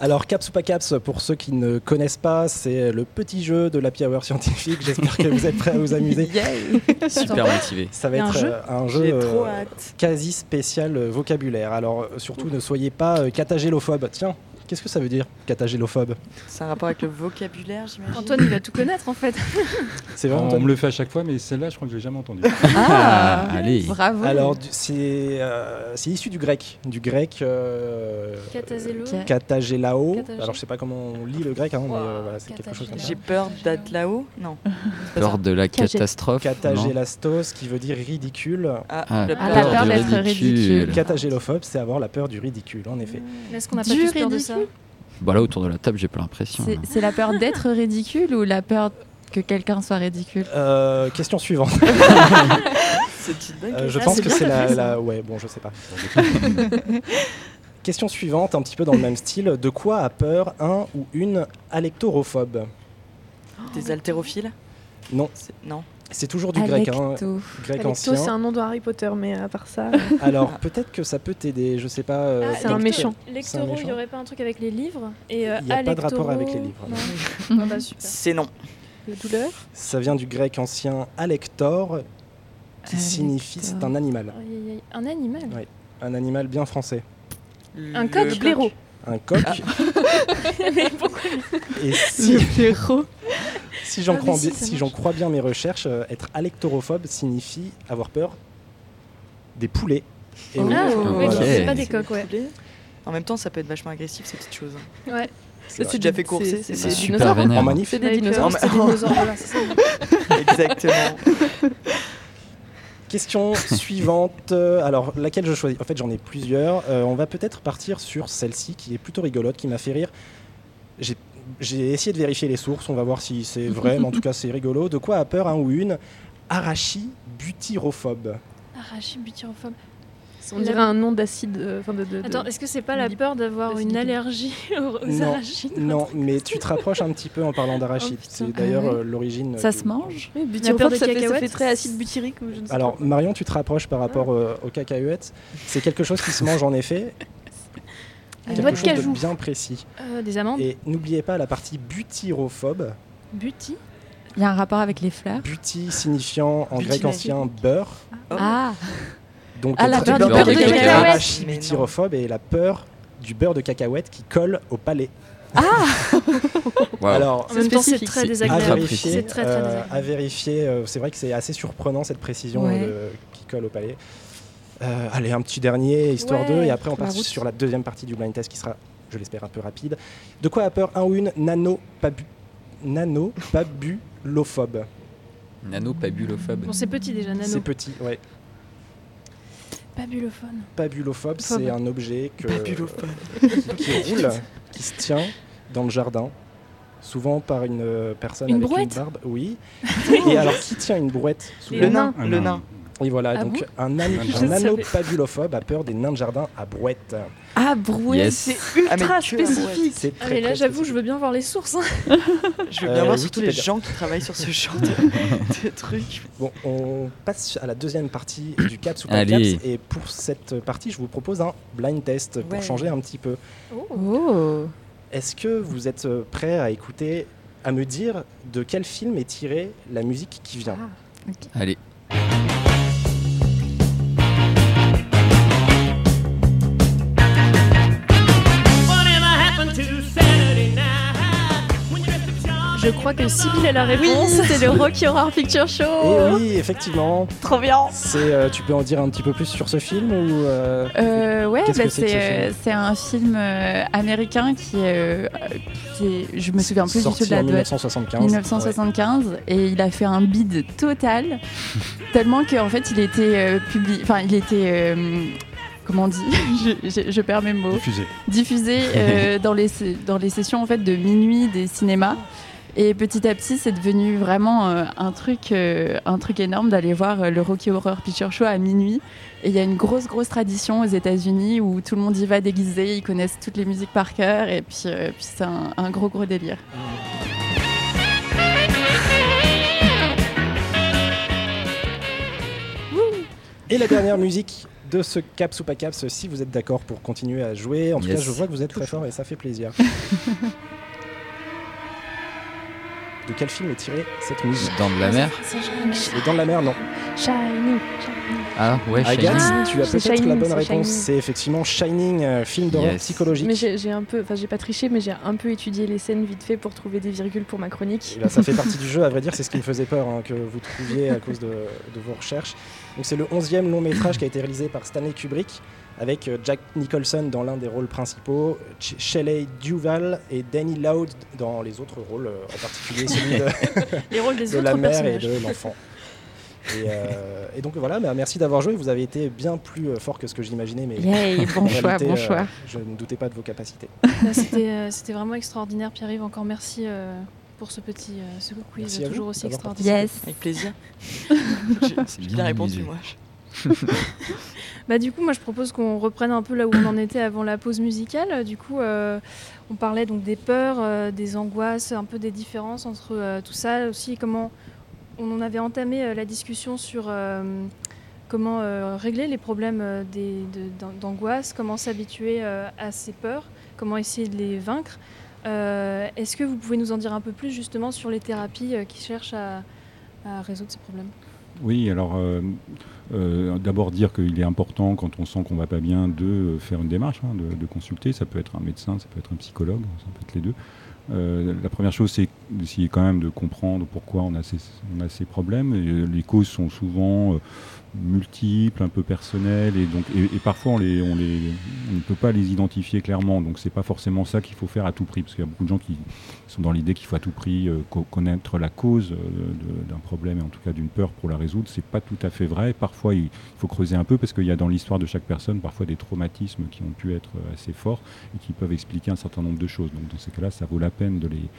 Speaker 5: Alors, Caps ou pas Caps, pour ceux qui ne connaissent pas, c'est le petit jeu de l'Happy Hour scientifique. J'espère que vous êtes prêts à vous amuser.
Speaker 4: Super motivé.
Speaker 5: Ça va être
Speaker 1: un jeu
Speaker 5: euh, un jeu euh, quasi spécial euh, vocabulaire. Alors, surtout, ne soyez pas euh, catagélophobe. Tiens, qu'est-ce que ça veut dire, catagélophobe?
Speaker 3: C'est un rapport avec le vocabulaire, j'imagine.
Speaker 1: Antoine, il va tout connaître en fait.
Speaker 5: C'est vrai,
Speaker 7: on
Speaker 5: Antoine?
Speaker 7: me le fait à chaque fois, mais celle-là, je crois que je l'ai jamais entendue.
Speaker 4: Ah, allez.
Speaker 6: Bravo.
Speaker 5: Alors, c'est euh, c'est issu du grec. Du grec euh,
Speaker 1: Catazélo.
Speaker 6: Ok.
Speaker 5: katagélao.
Speaker 1: Katagé.
Speaker 5: Alors, je sais pas comment on lit le grec, hein, mais
Speaker 1: Wow,
Speaker 5: euh, voilà, c'est quelque chose comme ça.
Speaker 3: J'ai peur d'être là-haut Non.
Speaker 4: Peur de la catastrophe. non
Speaker 5: Catagélastos, qui veut dire ridicule.
Speaker 3: Ah,
Speaker 4: Ah,
Speaker 3: le
Speaker 6: Ah, la
Speaker 3: peur
Speaker 6: d'être ridicule.
Speaker 5: Catagélophobe, c'est avoir la peur du ridicule, en effet.
Speaker 1: Mais Est-ce qu'on n'a pas
Speaker 6: Du
Speaker 1: tous peur de ça?
Speaker 6: Ridicule
Speaker 4: Bah là, autour de la table, j'ai pas l'impression.
Speaker 6: C'est la peur d'être ridicule ou la peur que quelqu'un soit ridicule?
Speaker 5: Euh, question suivante.
Speaker 3: C'est une bonne
Speaker 5: Euh, je
Speaker 3: question.
Speaker 5: pense
Speaker 1: c'est
Speaker 5: que c'est la, la- Ouais, bon, je sais pas. Question suivante, un petit peu dans le même style. De quoi a peur un ou une alectorophobe?
Speaker 3: Des haltérophiles?
Speaker 5: Non,
Speaker 3: Non.
Speaker 5: C'est toujours du grec, hein, grec
Speaker 11: Alecto, c'est
Speaker 5: ancien.
Speaker 11: un nom de Harry Potter, mais à part ça,
Speaker 5: Alors peut-être que ça peut t'aider, je sais pas. euh,
Speaker 1: Ah,
Speaker 11: c'est un méchant.
Speaker 5: C'est un
Speaker 1: Lectoro, il n'y aurait pas un truc avec les livres et euh,
Speaker 5: Il y a pas de rapport avec les livres,
Speaker 1: Non. Ah bah.
Speaker 3: C'est non.
Speaker 11: de douleur.
Speaker 5: Ça vient du grec ancien alector, qui
Speaker 6: Alector.
Speaker 5: signifie c'est un animal.
Speaker 1: Un animal.
Speaker 5: Ouais. un animal bien français,
Speaker 1: Un
Speaker 3: Le
Speaker 1: coq blaireau.
Speaker 5: Un coq.
Speaker 3: Ah.
Speaker 1: Mais pourquoi
Speaker 5: Et si, si j'en
Speaker 1: Ah,
Speaker 5: crois,
Speaker 1: si,
Speaker 5: bien- si crois mes recherches, euh, être alectorophobe signifie avoir peur des poulets. Et oui,
Speaker 1: Ah,
Speaker 6: Oh.
Speaker 1: c'est pas des coqs, ouais.
Speaker 3: En même temps, ça peut être vachement agressif ces petites choses.
Speaker 1: Ouais.
Speaker 3: Ça, tu déjà fait courser,
Speaker 11: c'est-
Speaker 3: c'est
Speaker 11: c'est
Speaker 3: des
Speaker 4: super
Speaker 11: dinosaures.
Speaker 4: vénère.
Speaker 5: En manif
Speaker 11: C'est des
Speaker 1: euh,
Speaker 11: dinosaures.
Speaker 1: c'est des dinosaures, voilà, c'est ça.
Speaker 3: Exactement.
Speaker 5: Question suivante. Euh, Alors, laquelle je choisis? En fait, j'en ai plusieurs. Euh, on va peut-être partir sur celle-ci qui est plutôt rigolote, qui m'a fait rire. J'ai j'ai essayé de vérifier les sources, on va voir si c'est vrai, mais en tout cas, c'est rigolo. De quoi a peur un ou une Arachi butyrophobe.
Speaker 11: On dirait un nom d'acide. euh, de, de- de-
Speaker 1: Attends, est-ce que c'est pas la peur d'avoir une allergie aux,
Speaker 5: Non,
Speaker 1: arachides
Speaker 5: Non, mais tu te rapproches un petit peu en parlant d'arachide.
Speaker 1: Oh,
Speaker 5: c'est d'ailleurs
Speaker 6: Ah
Speaker 5: euh, l'origine.
Speaker 6: Ça
Speaker 5: du-
Speaker 6: se mange?
Speaker 11: Oui,
Speaker 1: La peur des
Speaker 11: ça fait, ça
Speaker 1: cacahuètes.
Speaker 11: fait très acide butyrique ou je ne sais
Speaker 5: Alors,
Speaker 11: pas.
Speaker 5: Marion, tu te rapproches par rapport euh, aux cacahuètes. C'est quelque chose qui se mange en effet.
Speaker 1: Une
Speaker 5: quelque
Speaker 1: noix de
Speaker 5: chose de
Speaker 1: cajou.
Speaker 5: bien précis.
Speaker 1: Euh, Des amandes
Speaker 5: Et n'oubliez pas la partie butyrophobe.
Speaker 1: Buty
Speaker 6: Il y a un rapport avec les fleurs?
Speaker 5: Buty signifiant en grec ancien beurre.
Speaker 6: Ah,
Speaker 5: Donc
Speaker 6: Ah, la peur
Speaker 4: du
Speaker 5: beurre de cacahuète, butyrophobe et la peur du beurre de cacahuète qui colle au palais.
Speaker 4: Waouh.
Speaker 5: Alors,
Speaker 1: En même temps, c'est très désagréable. C'est très très
Speaker 5: euh, à vérifier. euh, c'est vrai que c'est assez surprenant cette précision
Speaker 6: Ouais.
Speaker 5: euh, de- qui colle au palais. Euh, allez, un petit dernier, histoire
Speaker 1: Ouais,
Speaker 5: 2, et après on
Speaker 6: route.
Speaker 5: sur la deuxième partie du blind test qui sera, je l'espère, un peu rapide. De quoi a peur un ou une nanopabu... nanopabulophobe
Speaker 4: Nanopabulophobe.
Speaker 1: Bon, c'est petit déjà, nano.
Speaker 5: C'est petit, ouais.
Speaker 1: Pabulophone.
Speaker 5: Pabulophobe,
Speaker 1: Phobe.
Speaker 5: c'est un objet que,
Speaker 3: Pabulophone.
Speaker 5: qui roule, qui se tient dans le jardin, souvent par une euh, personne
Speaker 1: Une
Speaker 5: avec
Speaker 1: brouette
Speaker 5: une barbe. Oui. Et alors, qui tient une brouette souvent
Speaker 3: Le nain, le
Speaker 7: nain.
Speaker 5: Et voilà,
Speaker 1: Ah
Speaker 5: donc
Speaker 1: bon
Speaker 5: un,
Speaker 7: Je
Speaker 5: un a peur des nains de jardin à brouette.
Speaker 6: ah brouet,
Speaker 4: Yes.
Speaker 6: c'est
Speaker 3: Ah,
Speaker 6: ultra
Speaker 3: brouette.
Speaker 6: spécifique.
Speaker 5: C'est
Speaker 1: Ah,
Speaker 5: très,
Speaker 1: mais là, j'avoue, je veux bien voir les sources. hein.
Speaker 3: Je veux
Speaker 5: Euh,
Speaker 3: bien voir surtout les gens qui travaillent sur ce genre de, de trucs.
Speaker 5: Bon, on passe à la deuxième partie du CAPS ou pas. CAPS. Et pour cette partie, je vous propose un blind test pour
Speaker 3: Ouais.
Speaker 5: changer un petit peu.
Speaker 6: Oh,
Speaker 5: Est-ce que vous êtes euh, prêts à écouter, à me dire de quel film est tirée la musique qui vient?
Speaker 4: Allez.
Speaker 1: Crois que Sybille a la réponse.
Speaker 11: c'est le Rocky Horror Picture Show.
Speaker 5: Et oui, effectivement.
Speaker 11: Trop bien.
Speaker 5: C'est, euh, tu peux en dire un petit peu plus sur ce film ou euh,
Speaker 6: Euh, ouais, bah,
Speaker 5: c'est ce
Speaker 6: un film euh, américain qui, est, euh, qui est- je me souviens plus du tout de la
Speaker 5: en
Speaker 6: date.
Speaker 5: 1975
Speaker 6: 1975 et il a fait un bid total tellement qu'en fait il était euh, publié enfin il était euh, comment on dit? Je, je- je perds mes mots
Speaker 7: Diffusé.
Speaker 6: diffusé euh, dans les dans les sessions en fait de minuit des cinémas et petit à petit c'est devenu vraiment euh, un truc euh, un truc énorme d'aller voir euh, le Rocky Horror Picture Show à minuit et il y a une grosse grosse tradition aux États-Unis où tout le monde y va déguisé ils connaissent toutes les musiques par cœur et puis, euh, puis c'est un, un gros gros délire
Speaker 5: Et la dernière musique de ce Caps ou pas Caps, si vous êtes d'accord pour continuer à jouer. En tout
Speaker 4: Yes.
Speaker 5: cas, je vois que vous êtes très fort et ça fait plaisir. de quel film est tirée cette musique
Speaker 4: Dans de la mer
Speaker 5: Dents de la mer, non.
Speaker 11: Shiny.
Speaker 4: Ah ouais,
Speaker 5: Agathe,
Speaker 4: Shining.
Speaker 5: tu as peut-être la
Speaker 11: Shining,
Speaker 5: bonne réponse.
Speaker 11: Shining.
Speaker 5: C'est effectivement Shining, euh, film d'horreur
Speaker 4: Yes.
Speaker 5: psychologique.
Speaker 11: Mais j'ai un peu, enfin j'ai pas triché, mais j'ai un peu étudié les scènes vite fait pour trouver des virgules pour ma chronique.
Speaker 5: Là, ça fait partie du jeu, à vrai dire, c'est ce qui me faisait peur hein, que vous trouviez à cause de, de vos recherches. Donc, c'est le 11e long métrage qui a été réalisé par Stanley Kubrick avec euh, Jack Nicholson dans l'un des rôles principaux, Ch- Shelley Duvall et Danny Loud dans les autres rôles, euh, en particulier celui de,
Speaker 1: Les rôles des
Speaker 5: de
Speaker 1: autres
Speaker 5: la mère et de l'enfant. Et, euh, et donc voilà, bah, merci d'avoir joué. Vous avez été bien plus fort que ce que j'imaginais, mais
Speaker 6: Yay, bon
Speaker 5: en
Speaker 6: choix,
Speaker 5: réalité,
Speaker 6: bon
Speaker 5: euh,
Speaker 6: choix.
Speaker 5: je ne doutais pas de vos capacités.
Speaker 1: Bah, C'était euh, vraiment extraordinaire, Pierre-Yves. Encore merci euh, pour ce petit euh, ce quiz toujours aussi extraordinaire.
Speaker 6: Yes.
Speaker 3: Avec plaisir.
Speaker 4: C'est
Speaker 3: J'ai
Speaker 4: bien
Speaker 3: bien répondu, moi.
Speaker 1: Bah, du coup, moi, je propose qu'on reprenne un peu là où on en était avant la pause musicale. Du coup, euh, on parlait donc des peurs, euh, des angoisses, un peu des différences entre euh, tout ça. Aussi, comment on en avait entamé la discussion sur comment régler les problèmes d'angoisse, comment s'habituer à ces peurs, comment essayer de les vaincre. Est-ce que vous pouvez nous en dire un peu plus justement sur les thérapies qui cherchent à résoudre ces problèmes?
Speaker 7: Oui, alors euh, euh, d'abord dire qu'il est important quand on sent qu'on va pas bien de faire une démarche, hein, de, de consulter. Ça peut être un médecin, ça peut être un psychologue, ça peut être les deux. Euh, la première chose, c'est d'essayer quand même de comprendre pourquoi on a ces, on a ces problèmes. Euh, les causes sont souvent euh, multiples, un peu personnelles, et donc et, parfois on les, on les, on ne peut pas les identifier clairement. Donc c'est pas forcément ça qu'il faut faire à tout prix, parce qu'il y a beaucoup de gens qui sont dans l'idée qu'il faut à tout prix euh, co- connaître la cause d'un problème et en tout cas d'une peur pour la résoudre. C'est pas tout à fait vrai. Parfois il faut creuser un peu parce qu'il y a dans l'histoire de chaque personne parfois des traumatismes qui ont pu être assez forts et qui peuvent expliquer un certain nombre de choses. Donc dans ces cas-là, ça vaut la peine de, les,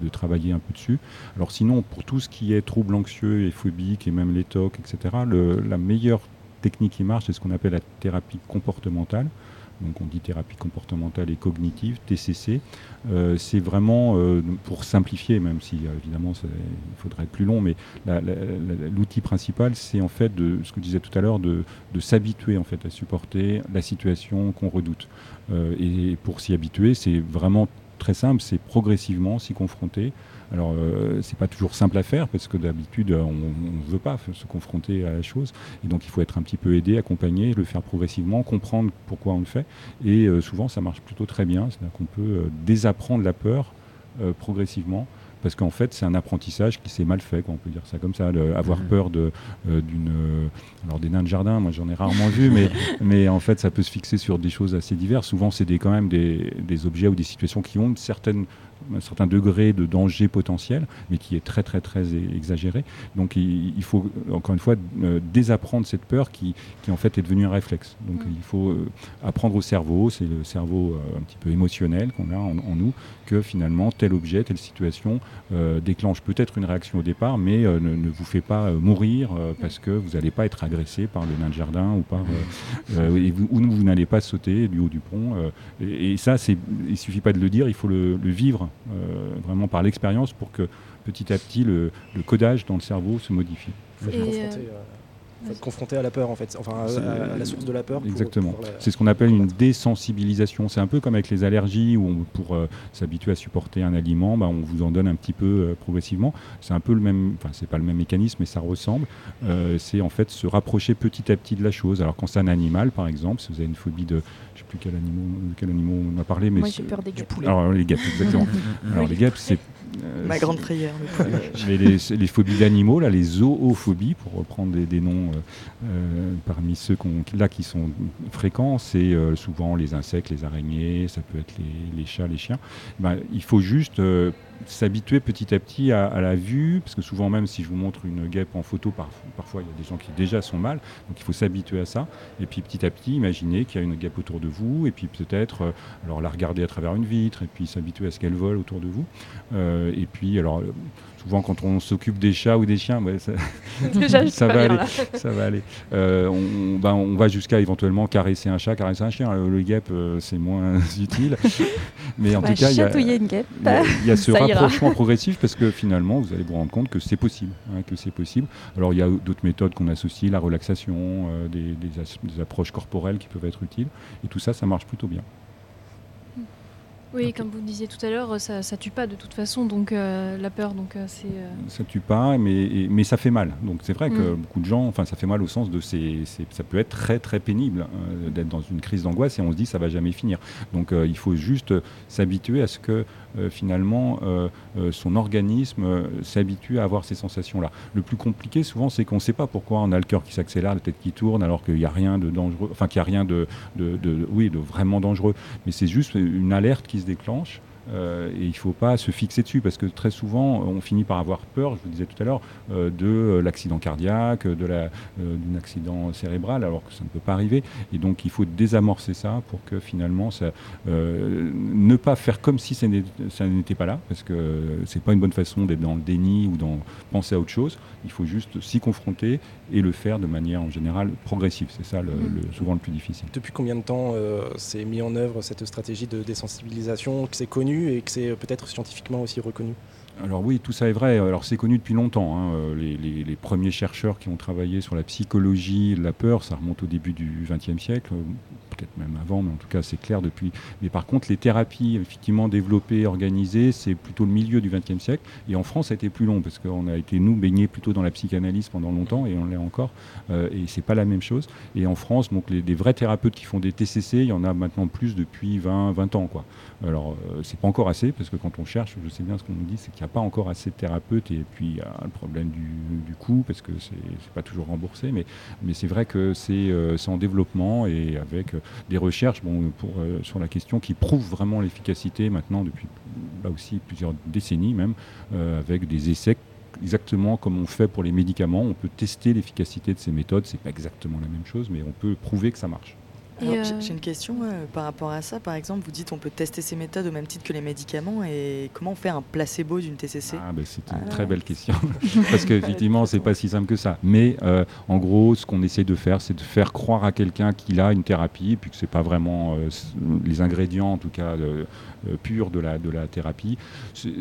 Speaker 7: de travailler un peu dessus. Alors sinon, pour tout ce qui est troubles anxieux et phobiques et même les TOC, etc., la meilleure technique qui marche, c'est ce qu'on appelle la thérapie comportementale. Donc on dit thérapie comportementale et cognitive, TCC. Euh, c'est vraiment, euh, pour simplifier, même si euh, évidemment il faudrait être plus long, mais l'outil principal, c'est en fait de ce que je disais tout à l'heure, de, s'habituer en fait à supporter la situation qu'on redoute. Et pour s'y habituer, c'est vraiment très simple, c'est progressivement s'y confronter. Alors, euh, c'est pas toujours simple à faire parce que d'habitude, on ne veut pas se confronter à la chose. Et donc, il faut être un petit peu aidé, accompagné, le faire progressivement, comprendre pourquoi on le fait. Et euh, souvent, ça marche plutôt très bien. C'est-à-dire qu'on peut euh, désapprendre la peur euh, progressivement. Parce qu'en fait, c'est un apprentissage qui s'est mal fait, quoi, on peut dire ça comme ça. le- avoir
Speaker 4: Mhm.
Speaker 7: peur de, euh, d'une. euh, alors, des nains de jardin, moi j'en ai rarement vu, mais, mais en fait, ça peut se fixer sur des choses assez diverses. Souvent, c'est des, quand même des, des objets ou des situations qui ont une certaine un certain degré de danger potentiel, mais qui est très très très exagéré. Donc il, il faut encore une fois euh, désapprendre cette peur qui, qui en fait est devenue un réflexe. Donc il faut euh, apprendre au cerveau, c'est le cerveau euh, un petit peu émotionnel qu'on a en, en nous, que finalement tel objet, telle situation déclenche peut-être une réaction au départ, mais ne, ne vous fait pas mourir euh, parce que vous n'allez pas être agressé par le nain de jardin ou par et vous, ou vous n'allez pas sauter du haut du pont. et, et ça, c'est, il suffit pas de le dire, il faut le, le vivre vraiment par l'expérience pour que petit à petit le, le codage dans le cerveau se modifie.
Speaker 1: Et,
Speaker 5: être confronté à la peur en fait, enfin à,
Speaker 7: C'est-
Speaker 5: à- à la source de la peur. pour
Speaker 7: Exactement.
Speaker 5: la-
Speaker 7: C'est ce qu'on appelle une désensibilisation. C'est un peu comme avec les allergies où on- pour euh, s'habituer à supporter un aliment, bah, on vous en donne un petit peu euh, progressivement. C'est un peu le même, enfin c'est pas le même mécanisme, mais ça ressemble. Euh, c'est en fait se rapprocher petit à petit de la chose. Alors quand c'est un animal, par exemple, si vous avez une phobie de, je sais plus quel animal, quel animal on a parlé, mais
Speaker 11: Moi, j'ai peur des guêpes.
Speaker 7: Alors les guêpes, exactement. Alors les guêpes, c'est
Speaker 3: Ma
Speaker 7: c'est-
Speaker 3: grande poulet.
Speaker 7: mais les, les phobies d'animaux, là, les zoophobies, pour reprendre des, des noms euh, euh, parmi ceux là qui sont fréquents, c'est euh, souvent les insectes, les araignées, ça peut être les, les chats, les chiens. Ben, il faut juste euh, s'habituer petit à petit à, la vue, parce que souvent même si je vous montre une guêpe en photo, par- parfois il y a des gens qui déjà sont mal, donc il faut s'habituer à ça. Et puis petit à petit, imaginez qu'il y a une guêpe autour de vous, et puis peut-être euh, alors la regarder à travers une vitre, et puis s'habituer à ce qu'elle vole autour de vous. Euh, et puis alors souvent quand on s'occupe des chats ou des chiens, ouais, ça,
Speaker 11: Déjà,
Speaker 7: va aller,
Speaker 11: là.
Speaker 7: ça va aller. Euh, on, ben, on va jusqu'à éventuellement caresser un chat, caresser un chien. Le, le guêpe, euh, c'est moins utile. Mais en
Speaker 6: On
Speaker 7: tout cas, il y a,
Speaker 6: chatouiller une guêpe.
Speaker 7: il y a- il y a ce
Speaker 6: ira.
Speaker 7: rapprochement progressif parce que finalement, vous allez vous rendre compte que c'est possible. hein, que c'est possible. Alors, il y a d'autres méthodes qu'on associe, la relaxation, euh, des, des as- des approches corporelles qui peuvent être utiles. Et tout ça, ça marche plutôt bien.
Speaker 1: Oui, comme vous disiez tout à l'heure, ça, ça tue pas de toute façon, donc euh, la peur, donc euh, c'est. euh,
Speaker 7: ça tue pas, mais, et- mais ça fait mal. Donc c'est vrai que
Speaker 1: Mm.
Speaker 7: beaucoup de gens, enfin ça fait mal au sens de c'est, c'est- ça peut être très très pénible euh, d'être dans une crise d'angoisse et on se dit ça va jamais finir. Donc euh, il faut juste s'habituer à ce que euh, finalement euh, euh, son organisme euh, s'habitue à avoir ces sensations-là. Le plus compliqué souvent c'est qu'on ne sait pas pourquoi on a le cœur qui s'accélère, la tête qui tourne alors qu'il n'y a rien de dangereux, enfin qu'il n'y a rien de, de, de- oui, de vraiment dangereux. Mais c'est juste une alerte qui déclenche. euh, et il ne faut pas se fixer dessus parce que très souvent on finit par avoir peur, je vous disais tout à l'heure, euh, de euh, l'accident cardiaque, de la, d'un accident cérébral, alors que ça ne peut pas arriver. Et donc il faut désamorcer ça pour que finalement ça, ne pas faire comme si ça n'était pas là, parce que c'est pas une bonne façon d'être dans le déni ou dans penser à autre chose. Il faut juste s'y confronter et le faire de manière en général progressive. C'est ça le- le- souvent le plus difficile.
Speaker 5: Depuis combien de temps euh, s'est mis en œuvre cette stratégie de désensibilisation, que c'est connu et que c'est euh, peut-être scientifiquement aussi reconnu?
Speaker 7: Alors oui, tout ça est vrai. Alors c'est connu depuis longtemps. hein. Euh, Les, les- les premiers chercheurs qui ont travaillé sur la psychologie de la peur, ça remonte au début du XXe siècle, peut-être même avant, mais en tout cas c'est clair depuis. Mais par contre, les thérapies effectivement développées, organisées, c'est plutôt le milieu du XXe siècle. Et en France, ça a été plus long parce qu'on a été nous baignés plutôt dans la psychanalyse pendant longtemps et on l'est encore. Euh, et c'est pas la même chose. Et en France, donc les, vrais thérapeutes qui font des TCC, il y en a maintenant plus depuis 20, 20 ans, quoi. Alors euh, c'est pas encore assez parce que quand on cherche, je sais bien ce qu'on nous dit, c'est qu'il n'y a pas encore assez de thérapeutes et puis il y a le problème du, coût parce que c'est pas toujours remboursé. Mais, mais c'est vrai que c'est euh, en développement et avec euh, des recherches euh, sur la question qui prouvent vraiment l'efficacité maintenant depuis là aussi plusieurs décennies même, euh, avec des essais exactement comme on fait pour les médicaments. On peut tester l'efficacité de ces méthodes. C'est pas exactement la même chose, mais on peut prouver que ça marche.
Speaker 1: Euh,
Speaker 3: J'ai une question euh, par rapport à ça. Par exemple, vous dites on peut tester ces méthodes au même titre que les médicaments. Et comment on fait un placebo d'une TCC
Speaker 7: Ah, ben, c'est une
Speaker 3: Ah.
Speaker 7: très belle question. Parce qu'effectivement, c'est pas si simple que ça. Mais euh, en gros, ce qu'on essaie de faire, c'est de faire croire à quelqu'un qu'il a une thérapie, puis que c'est pas vraiment euh, les ingrédients, en tout cas, euh, euh, purs de la, de la thérapie.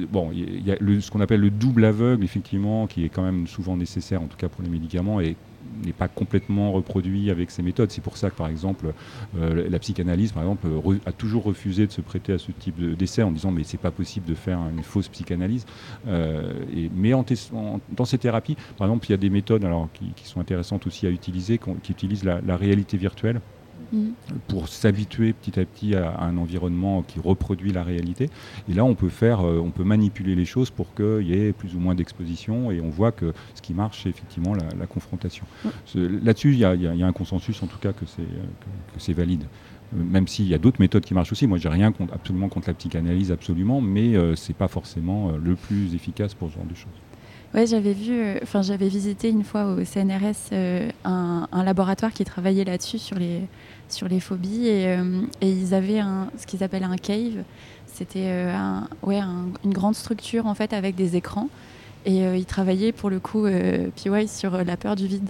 Speaker 7: Bon, il y a le- ce qu'on appelle le double aveugle, effectivement, qui est quand même souvent nécessaire, en tout cas pour les médicaments, et n'est pas complètement reproduit avec ces méthodes. C'est pour ça que, par exemple, euh, la psychanalyse, par exemple, a toujours refusé de se prêter à ce type de- d'essai en disant mais c'est pas possible de faire une fausse psychanalyse. Euh, mais dans ces thérapies, par exemple, il y a des méthodes qui, sont intéressantes aussi à utiliser, qui utilisent la réalité virtuelle
Speaker 6: Mhm.
Speaker 7: pour s'habituer petit à petit à, à un environnement qui reproduit la réalité. Et là, on peut faire, euh, on peut manipuler les choses pour qu'il y ait plus ou moins d'exposition, et on voit que ce qui marche, c'est effectivement la, la confrontation. Là-dessus, il y, a- y y un consensus, en tout cas, que c'est valide. Euh, Même s'il y a d'autres méthodes qui marchent aussi. Moi, j'ai rien contre, absolument contre la psychanalyse, absolument, mais euh, c'est pas forcément euh, le plus efficace pour ce genre de choses.
Speaker 6: Ouais, j'avais vu, euh, enfin j'avais visité une fois au CNRS un, un laboratoire qui travaillait là-dessus sur les sur les phobies et, euh, et ils avaient un, ce qu'ils appellent un cave. C'était euh, un, ouais, un- une grande structure en fait avec des écrans et euh, ils travaillaient pour le coup PY sur la peur du vide.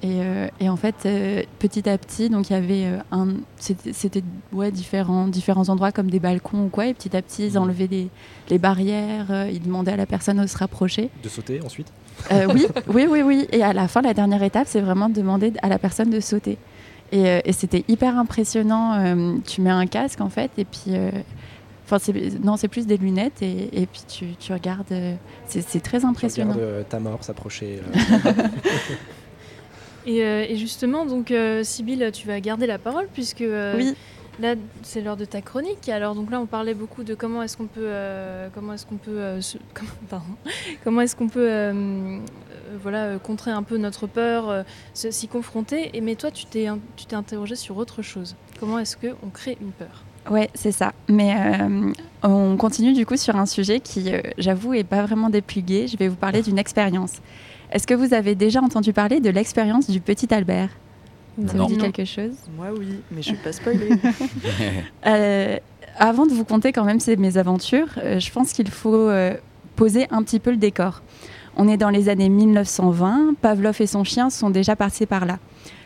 Speaker 6: Et, euh, et en fait, euh, petit à petit, donc il y avait euh, un, c'était ouais, différents, différents endroits comme des balcons ou quoi, et petit à petit, ils enlevaient les, les barrières, ils demandaient à la personne de se rapprocher.
Speaker 5: De sauter ensuite?
Speaker 6: Oui, oui, oui, oui. Et à la fin, la dernière étape, c'est vraiment de demander à la personne de sauter. Et, euh, et c'était hyper impressionnant. euh, tu mets un casque en fait, et puis, euh, enfin, c'est non, c'est plus des lunettes, et, et puis tu, tu regardes. euh, c'est très
Speaker 5: Tu
Speaker 6: impressionnant.
Speaker 5: regardes euh, ta mort s'approcher. euh,
Speaker 1: Et, euh, et justement, donc, euh, Sybille, tu vas garder la parole puisque euh,
Speaker 6: Oui.
Speaker 1: Là, c'est l'heure de ta chronique. Alors, donc là, on parlait beaucoup de comment est-ce qu'on peut, euh, comment est-ce qu'on peut, euh, se- comment, pardon, comment est-ce qu'on peut, euh, voilà, contrer un peu notre peur, s'y confronter. Et mais toi, tu t'es, tu t'es interrogé sur autre chose. Comment est-ce que on crée une peur?
Speaker 6: Ouais, c'est ça. Mais on continue du coup sur un sujet qui, j'avoue, est pas vraiment déplugué. Je vais vous parler d'une expérience. Est-ce que vous avez déjà entendu parler de l'expérience du petit Albert? Ça
Speaker 4: Non.
Speaker 6: vous dit quelque chose
Speaker 3: Moi, oui, mais je vais pas spoiler.
Speaker 6: Euh, avant de vous conter quand même ces mésaventures, euh, je pense qu'il faut euh, poser un petit peu le décor. On est dans les années 1920, Pavlov et son chien sont déjà passés par là.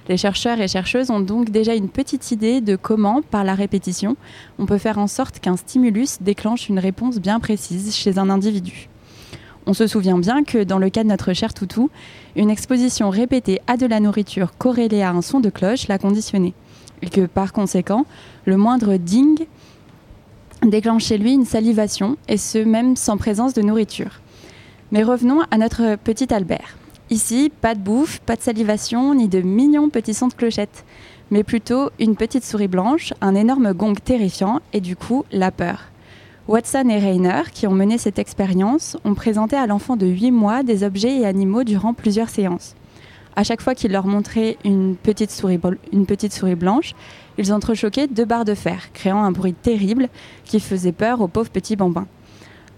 Speaker 6: Les chercheurs et chercheuses ont donc déjà une petite idée de comment, par la répétition, on peut faire en sorte qu'un stimulus déclenche une réponse bien précise chez un individu. On se souvient bien que dans le cas de notre cher toutou, une exposition répétée à de la nourriture corrélée à un son de cloche l'a conditionné. Et que par conséquent, le moindre ding déclenche chez lui une salivation, et ce même sans présence de nourriture. Mais revenons à notre petit Albert. Ici, pas de bouffe, pas de salivation, ni de mignons petits sons de clochette, mais plutôt une petite souris blanche, un énorme gong terrifiant, et du coup, la peur. Watson et Rayner, qui ont mené cette expérience, ont présenté à l'enfant de 8 mois des objets et animaux durant plusieurs séances. À chaque fois qu'ils leur montraient une petite souris, blanche, ils entrechoquaient deux barres de fer, créant un bruit terrible qui faisait peur au pauvre petit bambin.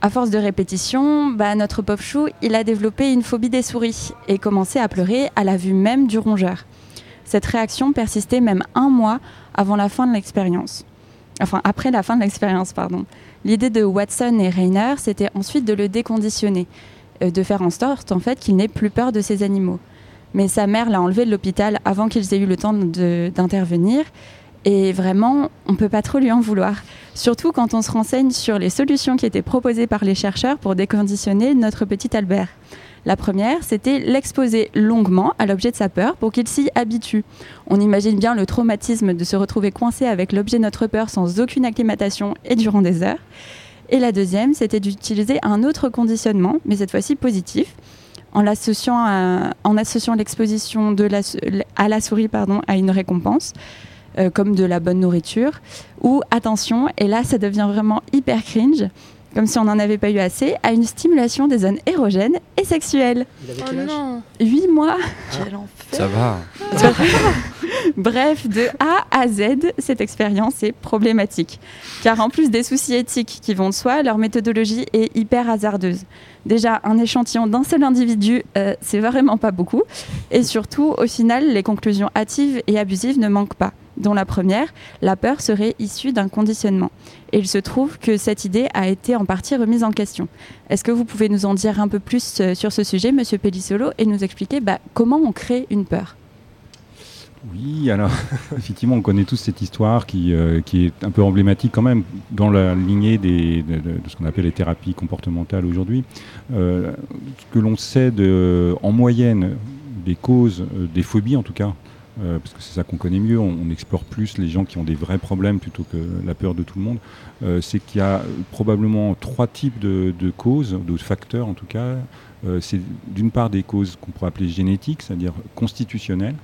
Speaker 6: À force de répétition, bah, notre pauvre chou, il a développé une phobie des souris et commencé à pleurer à la vue même du rongeur. Cette réaction persistait même un mois avant la fin de l'expérience. Enfin, après la fin de l'expérience, pardon. L'idée de Watson et Rayner, c'était ensuite de le déconditionner, euh, de faire en sorte en fait qu'il n'ait plus peur de ces animaux. Mais sa mère l'a enlevé de l'hôpital avant qu'ils aient eu le temps d'intervenir. Et vraiment, on ne peut pas trop lui en vouloir. Surtout quand on se renseigne sur les solutions qui étaient proposées par les chercheurs pour déconditionner notre petit Albert. La première, c'était l'exposer longuement à l'objet de sa peur pour qu'il s'y habitue. On imagine bien le traumatisme de se retrouver coincé avec l'objet de notre peur sans aucune acclimatation et durant des heures. Et la deuxième, c'était d'utiliser un autre conditionnement, mais cette fois-ci positif, en l'associant à- en associant l'exposition à la souris pardon, à une récompense, euh, comme de la bonne nourriture, ou attention, et là ça devient vraiment hyper cringe, comme si on n'en avait pas eu assez, à une stimulation des zones érogènes et sexuelles.
Speaker 1: Oh non
Speaker 6: 8 mois
Speaker 3: Quel enfer.
Speaker 4: Ça va.
Speaker 6: Bref, de A à Z, cette expérience est problématique. Car en plus des soucis éthiques qui vont de soi, leur méthodologie est hyper hasardeuse. Déjà, un échantillon d'un seul individu, euh, c'est vraiment pas beaucoup. Et surtout, au final, les conclusions hâtives et abusives ne manquent pas. Dont la première, la peur serait issue d'un conditionnement. Et il se trouve que cette idée a été en partie remise en question. Est-ce que vous pouvez nous en dire un peu plus euh, sur ce sujet, Monsieur Pellissolo, et nous expliquer bah, comment on crée une peur?
Speaker 7: Oui, alors effectivement, on connaît tous cette histoire qui, euh, qui est un peu emblématique quand même dans la lignée de, ce qu'on appelle les thérapies comportementales aujourd'hui. Euh, ce que l'on sait de, en moyenne des causes des phobies en tout cas, euh, parce que c'est ça qu'on connaît mieux, on, on explore plus les gens qui ont des vrais problèmes plutôt que la peur de tout le monde, euh, c'est qu'il y a probablement trois types de, de causes, de facteurs en tout cas. Euh, c'est d'une part des causes qu'on pourrait appeler génétiques, c'est-à-dire constitutionnelles,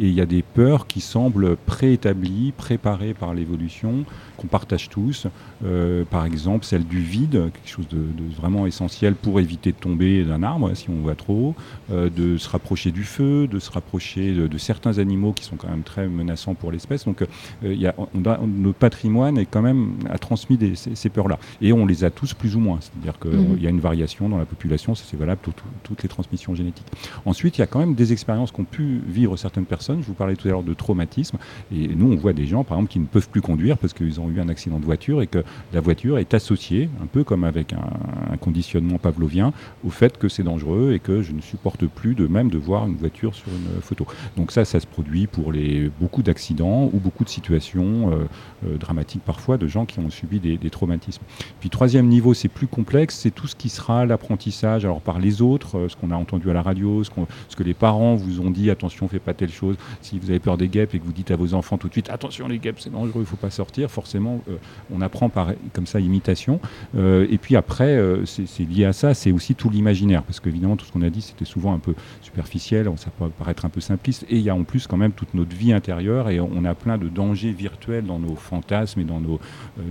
Speaker 7: et il y a des peurs qui semblent préétablies, préparées par l'évolution, qu'on partage tous. Euh, par exemple, celle du vide, quelque chose de, de vraiment essentiel pour éviter de tomber d'un arbre si on va trop haut, euh, de se rapprocher du feu, de se rapprocher de, de certains animaux qui sont quand même très menaçants pour l'espèce. Donc, euh, il y a, on doit- notre patrimoine est quand même a transmis des- ces, ces peurs-là, et on les a tous plus ou moins. C'est-à-dire qu'il
Speaker 6: Mhm.
Speaker 7: y a une variation dans la population, ça c'est valable pour tout- toutes les transmissions génétiques. Ensuite, il y a quand même des expériences qu'ont pu vivre certaines personnes. Je vous parlais tout à l'heure de traumatisme. Et nous, on voit des gens, par exemple, qui ne peuvent plus conduire parce qu'ils ont eu un accident de voiture et que la voiture est associée, un peu comme avec un, conditionnement pavlovien, au fait que c'est dangereux et que je ne supporte plus de même de voir une voiture sur une photo. Donc ça, ça se produit pour les, beaucoup d'accidents ou beaucoup de situations euh, euh, dramatiques parfois de gens qui ont subi des, traumatismes. Puis troisième niveau, c'est plus complexe, c'est tout ce qui sera l'apprentissage, alors par les autres, euh, ce qu'on a entendu à la radio, ce, qu'on- ce que les parents vous ont dit, attention, fais pas telle chose. Si vous avez peur des guêpes et que vous dites à vos enfants tout de suite, attention les guêpes, c'est dangereux, il faut pas sortir, forcément, euh, on apprend par comme ça imitation. Euh, et puis après, euh, c'est lié à ça, c'est aussi tout l'imaginaire, parce qu'évidemment, tout ce qu'on a dit, c'était souvent un peu superficiel, ça peut paraître un peu simpliste, et il y a en plus quand même toute notre vie intérieure, et on a plein de dangers virtuels dans nos fantasmes et dans, nos,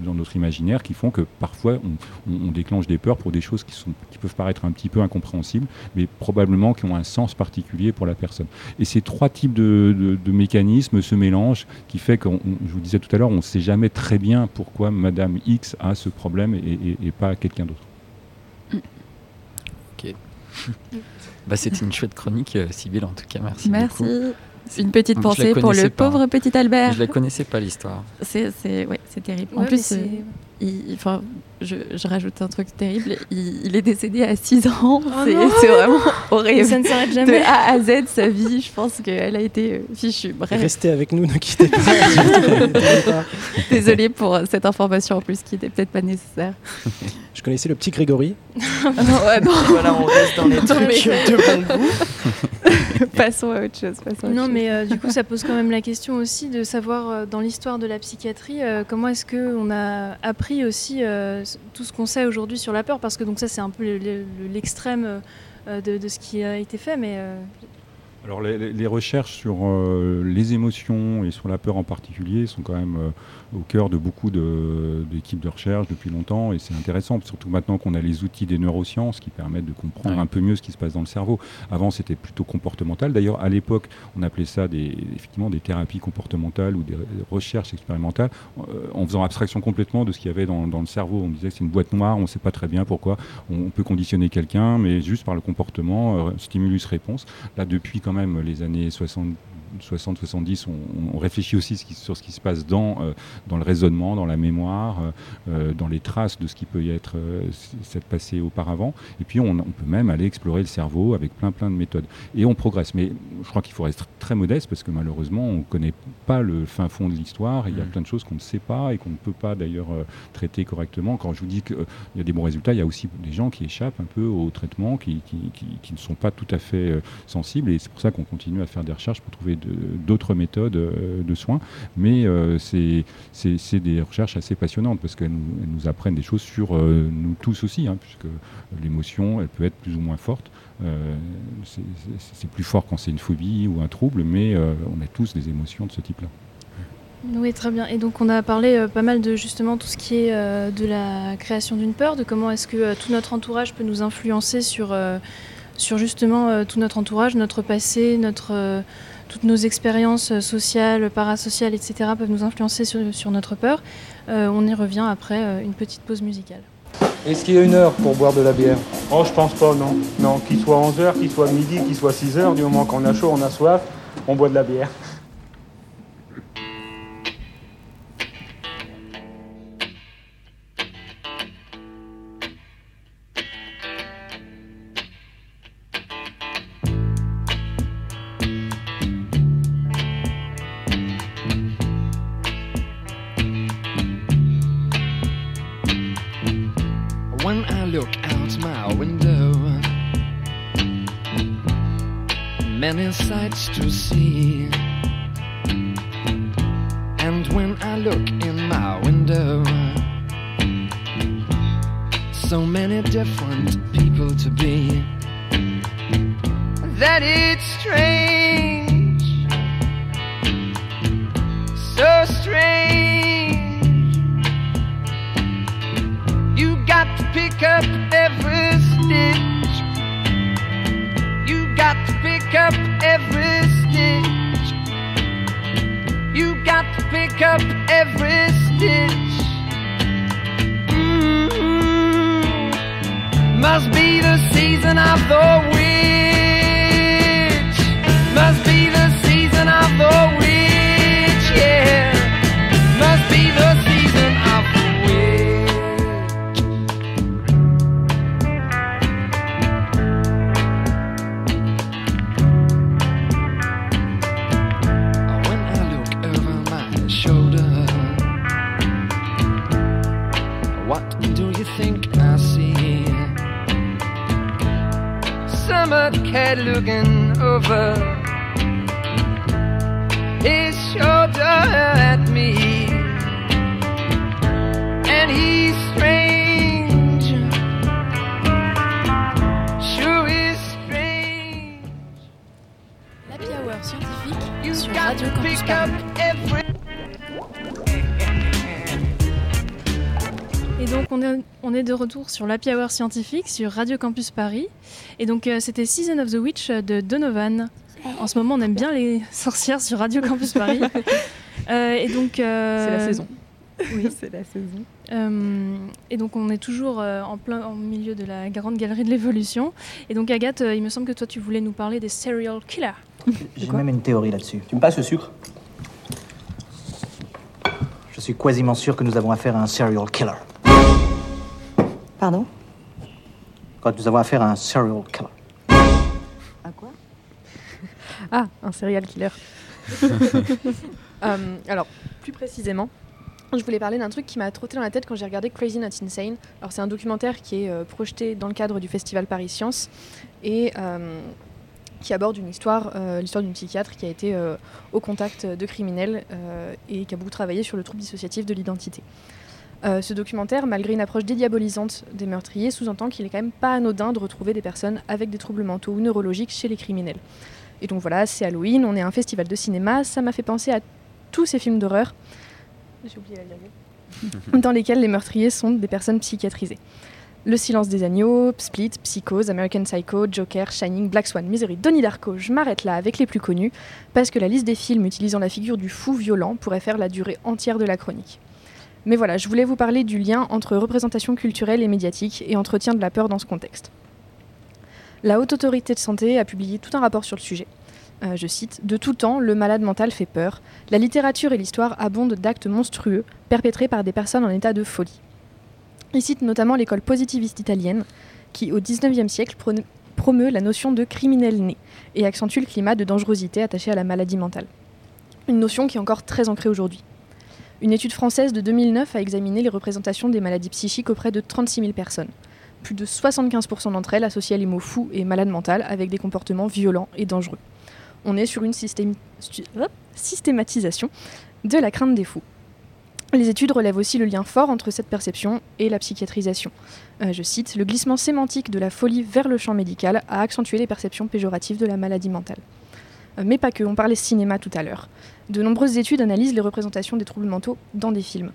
Speaker 7: dans notre imaginaire qui font que parfois on, déclenche des peurs pour des choses qui, sont, qui peuvent paraître un petit peu incompréhensibles, mais probablement qui ont un sens particulier pour la personne. Et ces trois types de mécanismes se mélangent, qui fait que, je vous disais tout à l'heure, on ne sait jamais très bien pourquoi Madame X a ce problème et, et- et pas quelqu'un d'autre.
Speaker 4: Ok. bah, C'était une chouette chronique, euh, Sybille, en tout cas. Merci.
Speaker 6: Merci.
Speaker 4: beaucoup.
Speaker 6: Une petite pensée pour le
Speaker 4: pas.
Speaker 6: pauvre petit Albert.
Speaker 4: Je la connaissais pas l'histoire.
Speaker 6: C'est c'est- ouais, c'est terrible. en plus, euh, il- enfin, je, je rajoute un truc terrible. Il, il est décédé à 6 ans. c'est
Speaker 1: non
Speaker 6: c'est vraiment horrible.
Speaker 1: Ça ne s'arrête
Speaker 6: De
Speaker 1: jamais.
Speaker 6: A à Z, sa vie, je pense qu'elle a été euh, fichue. Bref,
Speaker 5: Restez avec nous, ne quittez pas.
Speaker 6: Désolée pour euh, cette information en plus qui n'était peut-être pas nécessaire.
Speaker 5: Je connaissais le petit Grégory.
Speaker 6: Non, ouais, non.
Speaker 3: Voilà, on reste dans les
Speaker 6: Non,
Speaker 3: trucs
Speaker 6: mais-
Speaker 3: de bon goût.
Speaker 6: passons à autre chose. passons à autre
Speaker 1: Non,
Speaker 6: chose.
Speaker 1: mais euh, du coup, ça pose quand même la question aussi de savoir euh, dans l'histoire de la psychiatrie euh, comment est-ce que on a appris aussi euh, tout ce qu'on sait aujourd'hui sur la peur, parce que donc ça c'est un peu le- le- l'extrême euh, de, de ce qui a été fait, mais euh,
Speaker 7: Alors les, recherches sur euh, les émotions et sur la peur en particulier sont quand même euh, au cœur de beaucoup d'équipes de, recherche depuis longtemps et c'est intéressant, surtout maintenant qu'on a les outils des neurosciences qui permettent de comprendre
Speaker 4: Ouais.
Speaker 7: un peu mieux ce qui se passe dans le cerveau. Avant c'était plutôt comportemental. D'ailleurs à l'époque on appelait ça des, effectivement des thérapies comportementales ou des recherches expérimentales euh, en faisant abstraction complètement de ce qu'il y avait dans, dans le cerveau. On disait que c'est une boîte noire, on ne sait pas très bien pourquoi on peut conditionner quelqu'un, mais juste par le comportement, stimulus-réponse. Là, depuis quand même les années 60-70, on, on réfléchit aussi ce qui- sur ce qui se passe dans, euh, dans le raisonnement, dans la mémoire, euh, euh, dans les traces de ce qui peut y être s'être passé auparavant. Et puis on, on peut même aller explorer le cerveau avec plein plein de méthodes. Et on progresse. Mais je crois qu'il faut rester très modeste parce que malheureusement on ne connaît pas le fin fond de l'histoire. Il y a
Speaker 4: Mm.
Speaker 7: plein de choses qu'on ne sait pas et qu'on ne peut pas d'ailleurs traiter correctement. Quand je vous dis qu'il y a des bons résultats, il y a aussi des gens qui échappent un peu au traitement, qui, qui- qui- qui ne sont pas tout à fait sensibles. Et c'est pour ça qu'on continue à faire des recherches pour trouver de- d'autres méthodes euh, de soins. Mais euh, c'est c'est- des recherches assez passionnantes parce qu'elles nous, apprennent des choses sur euh, nous tous aussi, hein, puisque l'émotion, elle peut être plus ou moins forte. C'est- plus fort quand c'est une phobie ou un trouble, mais on a tous des émotions de ce type-là.
Speaker 1: Oui, très bien. Et donc on a parlé pas mal de justement tout ce qui est de la création d'une peur, de comment est-ce que tout notre entourage peut nous influencer sur, sur justement tout notre entourage, notre passé, notre, toutes nos expériences sociales, parasociales, etc. peuvent nous influencer sur, sur notre peur. Euh, on y revient après euh, une petite pause musicale.
Speaker 12: Est-ce qu'il y a une heure pour boire de la bière?
Speaker 13: Oh, je pense pas, non. Non, qu'il soit 11h, qu'il soit midi, qu'il soit 6h, du moment qu'on a chaud, on a soif, on boit de la bière.
Speaker 1: Retour sur l'Happy Hour scientifique sur Radio Campus Paris. Et donc euh, c'était Season of the Witch de Donovan. En ce moment on aime bien les sorcières sur Radio Campus Paris. Euh, et donc euh,
Speaker 11: C'est la saison.
Speaker 1: Oui.
Speaker 11: C'est la saison.
Speaker 1: Euh, et donc on est toujours euh, en plein en milieu de la grande galerie de l'évolution. Et donc Agathe, euh, il me semble que toi tu voulais nous parler des serial killers.
Speaker 14: J'ai même une théorie là-dessus. Tu me passes le sucre? Je suis quasiment sûr que nous avons affaire à un serial killer.
Speaker 3: Pardon?
Speaker 14: Quand nous avons affaire à un serial killer.
Speaker 3: À quoi?
Speaker 11: Ah, un serial killer. Euh, alors, plus précisément, je voulais parler d'un truc qui m'a trotté dans la tête quand j'ai regardé Crazy Not Insane. Alors, c'est un documentaire qui est euh, projeté dans le cadre du festival Paris Science et euh, qui aborde une histoire, euh, l'histoire d'une psychiatre qui a été euh, au contact de criminels euh, et qui a beaucoup travaillé sur le trouble dissociatif de l'identité. Euh, ce documentaire, malgré une approche dédiabolisante des meurtriers, sous-entend qu'il est quand même pas anodin de retrouver des personnes avec des troubles mentaux ou neurologiques chez les criminels. Et donc voilà, c'est Halloween, on est à un festival de cinéma, ça m'a fait penser à tous ces films d'horreur, j'ai oublié la virgule, dans lesquels les meurtriers sont des personnes psychiatrisées. Le silence des agneaux, Split, Psychose, American Psycho, Joker, Shining, Black Swan, Misery, Donnie Darko, je m'arrête là avec les plus connus, parce que la liste des films utilisant la figure du fou violent pourrait faire la durée entière de la chronique. Mais voilà, je voulais vous parler du lien entre représentation culturelle et médiatique et entretien de la peur dans ce contexte. La Haute Autorité de Santé a publié tout un rapport sur le sujet. Euh, je cite De tout temps, le malade mental fait peur. La littérature et l'histoire abondent d'actes monstrueux perpétrés par des personnes en état de folie. Il cite notamment l'école positiviste italienne, qui au XIXe siècle promeut la notion de criminel né et accentue le climat de dangerosité attaché à la maladie mentale. Une notion qui est encore très ancrée aujourd'hui. Une étude française de 2009 a examiné les représentations des maladies psychiques auprès de 36 000 personnes. Plus de 75% d'entre elles associaient les mots fou et malade mental avec des comportements violents et dangereux. On est sur une systématisation de la crainte des fous. Les études relèvent aussi le lien fort entre cette perception et la psychiatrisation. Euh, je cite, Le glissement sémantique de la folie vers le champ médical a accentué les perceptions péjoratives de la maladie mentale. Euh, mais pas que, on parlait cinéma tout à l'heure. De nombreuses études analysent les représentations des troubles mentaux dans des films.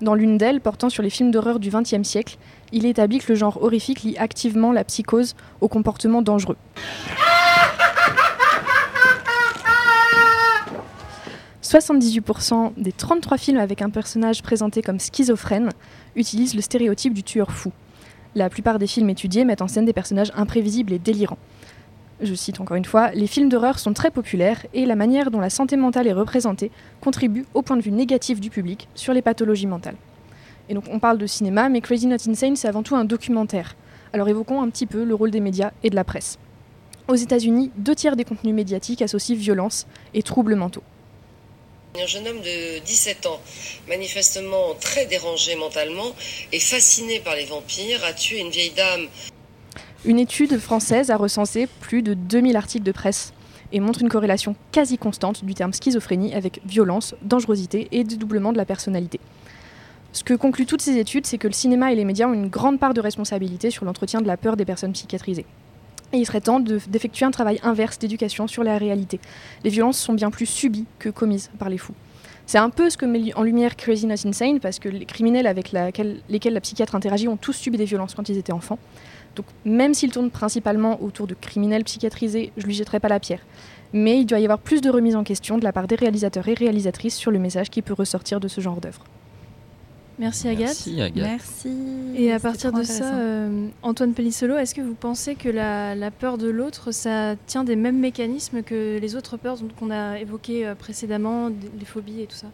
Speaker 11: Dans l'une d'elles, portant sur les films d'horreur du XXe siècle, il est établi que le genre horrifique lie activement la psychose au comportement dangereux. 78% des 33 films avec un personnage présenté comme schizophrène utilisent le stéréotype du tueur fou. La plupart des films étudiés mettent en scène des personnages imprévisibles et délirants. Je cite encore une fois, les films d'horreur sont très populaires et la manière dont la santé mentale est représentée contribue au point de vue négatif du public sur les pathologies mentales. Et donc on parle de cinéma, mais Crazy Not Insane c'est avant tout un documentaire. Alors évoquons un petit peu le rôle des médias et de la presse. Aux États-Unis, deux tiers des contenus médiatiques associent violence et troubles mentaux.
Speaker 15: Un jeune homme de 17 ans, manifestement très dérangé mentalement et fasciné par les vampires, a tué une vieille dame.
Speaker 11: Une étude française a recensé plus de 2000 articles de presse et montre une corrélation quasi constante du terme schizophrénie avec violence, dangerosité et dédoublement de la personnalité. Ce que concluent toutes ces études, c'est que le cinéma et les médias ont une grande part de responsabilité sur l'entretien de la peur des personnes psychiatrisées. Et il serait temps de- d'effectuer un travail inverse d'éducation sur la réalité. Les violences sont bien plus subies que commises par les fous. C'est un peu ce que met en lumière Crazy Not Insane, parce que les criminels avec lesquels la psychiatre interagit ont tous subi des violences quand ils étaient enfants. Donc même s'il tourne principalement autour de criminels psychiatrisés, je lui jetterai pas la pierre. Mais il doit y avoir plus de remise en question de la part des réalisateurs et réalisatrices sur le message qui peut ressortir de ce genre d'œuvre.
Speaker 1: Merci Agathe.
Speaker 4: Merci, Agathe.
Speaker 6: Merci.
Speaker 1: Et à partir de ça, euh, Antoine Pellissolo, est-ce que vous pensez que la, la peur de l'autre, ça tient des mêmes mécanismes que les autres peurs qu'on a évoquées euh, précédemment, les phobies et tout ça?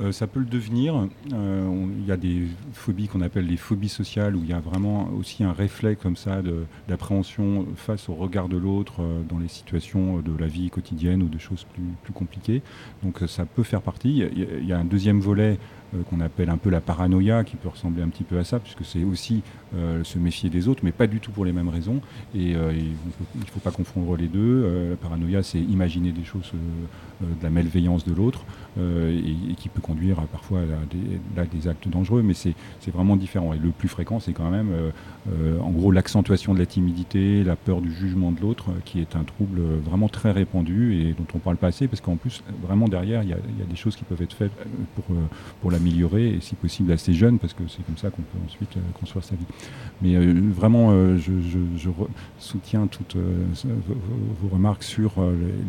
Speaker 7: Euh, ça peut le devenir. Euh, Il y a des phobies qu'on appelle les phobies sociales, où il y a vraiment aussi un réflexe comme ça d'appréhension face au regard de l'autre euh, dans les situations de la vie quotidienne ou de choses plus, compliquées. Donc ça peut faire partie. Il y a- un deuxième volet qu'on appelle un peu la paranoïa, qui peut ressembler un petit peu à ça, puisque c'est aussi se méfier des autres, mais pas du tout pour les mêmes raisons. Et il ne faut pas confondre les deux. La paranoïa, c'est imaginer des choses, de la malveillance de l'autre, et, et qui peut conduire parfois à des, actes dangereux, mais c'est vraiment différent. Et le plus fréquent, c'est quand même, euh, euh, en gros, l'accentuation de la timidité, la peur du jugement de l'autre, euh, qui est un trouble vraiment très répandu et dont on parle pas assez, parce qu'en plus, vraiment derrière, il y, y a des choses qui peuvent être faites pour, pour l'améliorer, et si possible assez jeune, parce que c'est comme ça qu'on peut ensuite construire sa vie. Mais vraiment, je, je- soutiens toutes vos, remarques sur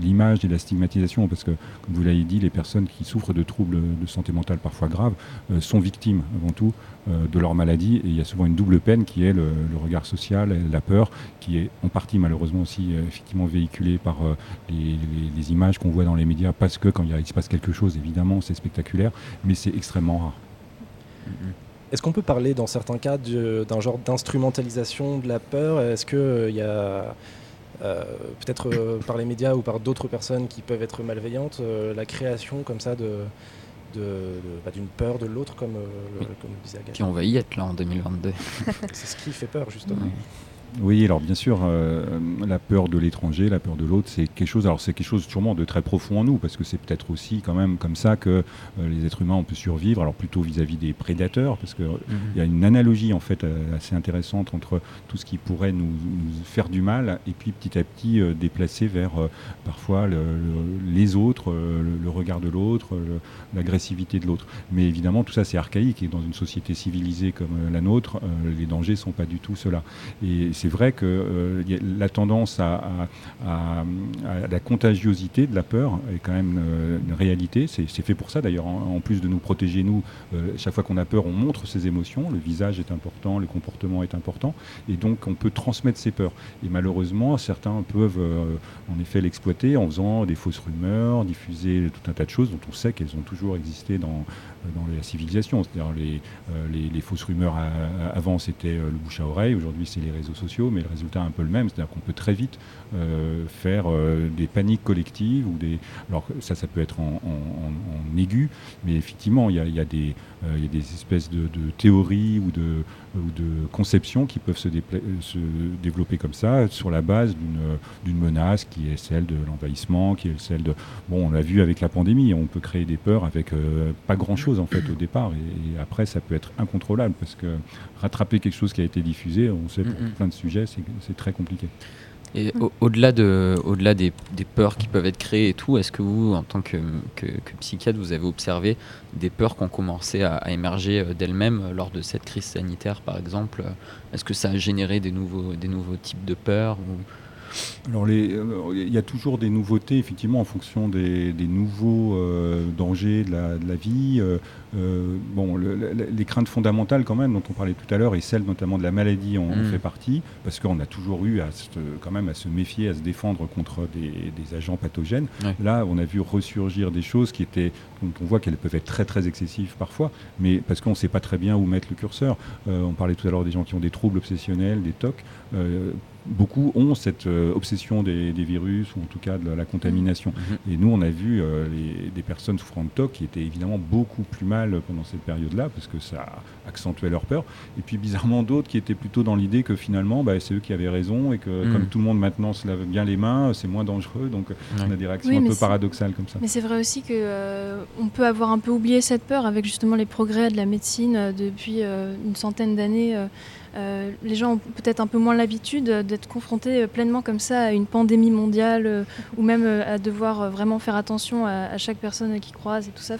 Speaker 7: l'image et la stigmatisation, parce que, comme vous l'avez dit, les personnes qui souffrent de troubles de santé mentale parfois graves euh, sont victimes avant tout euh, de leur maladie, et il y a souvent une double peine qui est le, regard social, et la peur, qui est en partie malheureusement aussi euh, effectivement véhiculée par euh, les, images qu'on voit dans les médias, parce que quand il, se passe quelque chose, évidemment, c'est spectaculaire, mais c'est extrêmement rare.
Speaker 5: Est-ce qu'on peut parler dans certains cas d'un genre d'instrumentalisation de la peur? Est-ce qu'il y a euh, peut-être euh, par les médias ou par d'autres personnes qui peuvent être malveillantes, euh, la création comme ça de bah, d'une peur de l'autre, comme, euh, le- comme disait Agathe.
Speaker 4: Qui on va y être là en 2022.
Speaker 5: C'est ce qui fait peur, justement.
Speaker 7: Oui, alors bien sûr, euh, la peur de l'étranger, la peur de l'autre, c'est quelque chose. Alors c'est quelque chose sûrement de très profond en nous, parce que c'est peut-être aussi quand même comme ça que euh, les êtres humains on peut survivre. Alors plutôt vis-à-vis des prédateurs, parce que euh, il y a une analogie en fait euh, assez intéressante entre tout ce qui pourrait nous, nous faire du mal et puis petit à petit déplacer vers parfois le- le- les autres, le, le regard de l'autre, l'agressivité de l'autre. Mais évidemment, tout ça c'est archaïque et dans une société civilisée comme la nôtre, les dangers sont pas du tout cela. Et c'est vrai que euh, la tendance à, la contagiosité de la peur est quand même euh, une réalité. C'est fait pour ça d'ailleurs. En, plus de nous protéger, nous, euh, chaque fois qu'on a peur, on montre ses émotions. Le visage est important, le comportement est important. Et donc, on peut transmettre ses peurs. Et malheureusement, certains peuvent en effet l'exploiter en faisant des fausses rumeurs, diffuser tout un tas de choses dont on sait qu'elles ont toujours existé dans, dans la civilisation. C'est-à-dire les, euh, les, les fausses rumeurs à- avant c'était euh, le bouche à oreille, aujourd'hui c'est les réseaux sociaux, mais le résultat est un peu le même. C'est-à-dire qu'on peut très vite euh, faire euh, des paniques collectives ou des. Alors ça, ça peut être en, en- aigu, mais effectivement il y a, y a des, euh, il y a des espèces de, de théories ou de, ou de conceptions qui peuvent se, développer comme ça sur la base d'une menace qui est celle de l'envahissement, qui est celle de... Bon, on l'a vu avec la pandémie, on peut créer des peurs avec pas grand-chose en fait au départ, et, et après ça peut être incontrôlable, parce que rattraper quelque chose qui a été diffusé, on sait pour plein de sujets, c'est très compliqué.
Speaker 4: Et au- au-delà de, au-delà des, des peurs qui peuvent être créées et tout, est-ce que vous, en tant que, que, que psychiatre, vous avez observé des peurs qui ont commencé à, à émerger euh, d'elles-mêmes euh, lors de cette crise sanitaire, par exemple? Est-ce que ça a généré des nouveaux, des nouveaux types de peurs ou...
Speaker 7: Alors, les- euh, il y a toujours des nouveautés, effectivement, en fonction des, des nouveaux euh, dangers de la, de la vie. Euh, bon, le- le- les craintes fondamentales, quand même, dont on parlait tout à l'heure, et celles notamment de la maladie en, en
Speaker 4: Mm.
Speaker 7: fait partie, parce qu'on a toujours eu à se- quand même à se méfier, à se défendre contre des, des agents pathogènes.
Speaker 4: Ouais.
Speaker 7: Là, on a vu ressurgir des choses qui étaient, dont on voit qu'elles peuvent être très très excessives parfois, mais parce qu'on ne sait pas très bien où mettre le curseur. Euh, on parlait tout à l'heure des gens qui ont des troubles obsessionnels, des TOC. Beaucoup ont cette euh, obsession des, des virus ou en tout cas de la, la contamination. Et nous, on a vu euh, les- des personnes souffrant de TOC qui étaient évidemment beaucoup plus mal pendant cette période-là parce que ça accentuait leur peur. Et puis bizarrement d'autres qui étaient plutôt dans l'idée que finalement, bah, c'est eux qui avaient raison et que
Speaker 4: Mhm.
Speaker 7: comme tout le monde maintenant se lave bien les mains, c'est moins dangereux. Donc on a des réactions
Speaker 1: Oui,
Speaker 7: un peu paradoxales comme ça.
Speaker 1: Mais c'est vrai aussi que euh, on peut avoir un peu oublié cette peur avec justement les progrès de la médecine euh, depuis euh, une centaine d'années. Euh, les gens ont peut-être un peu moins l'habitude d'être confrontés pleinement comme ça à une pandémie mondiale euh, ou même euh, à devoir vraiment faire attention à, chaque personne qu'ils croisent et tout ça.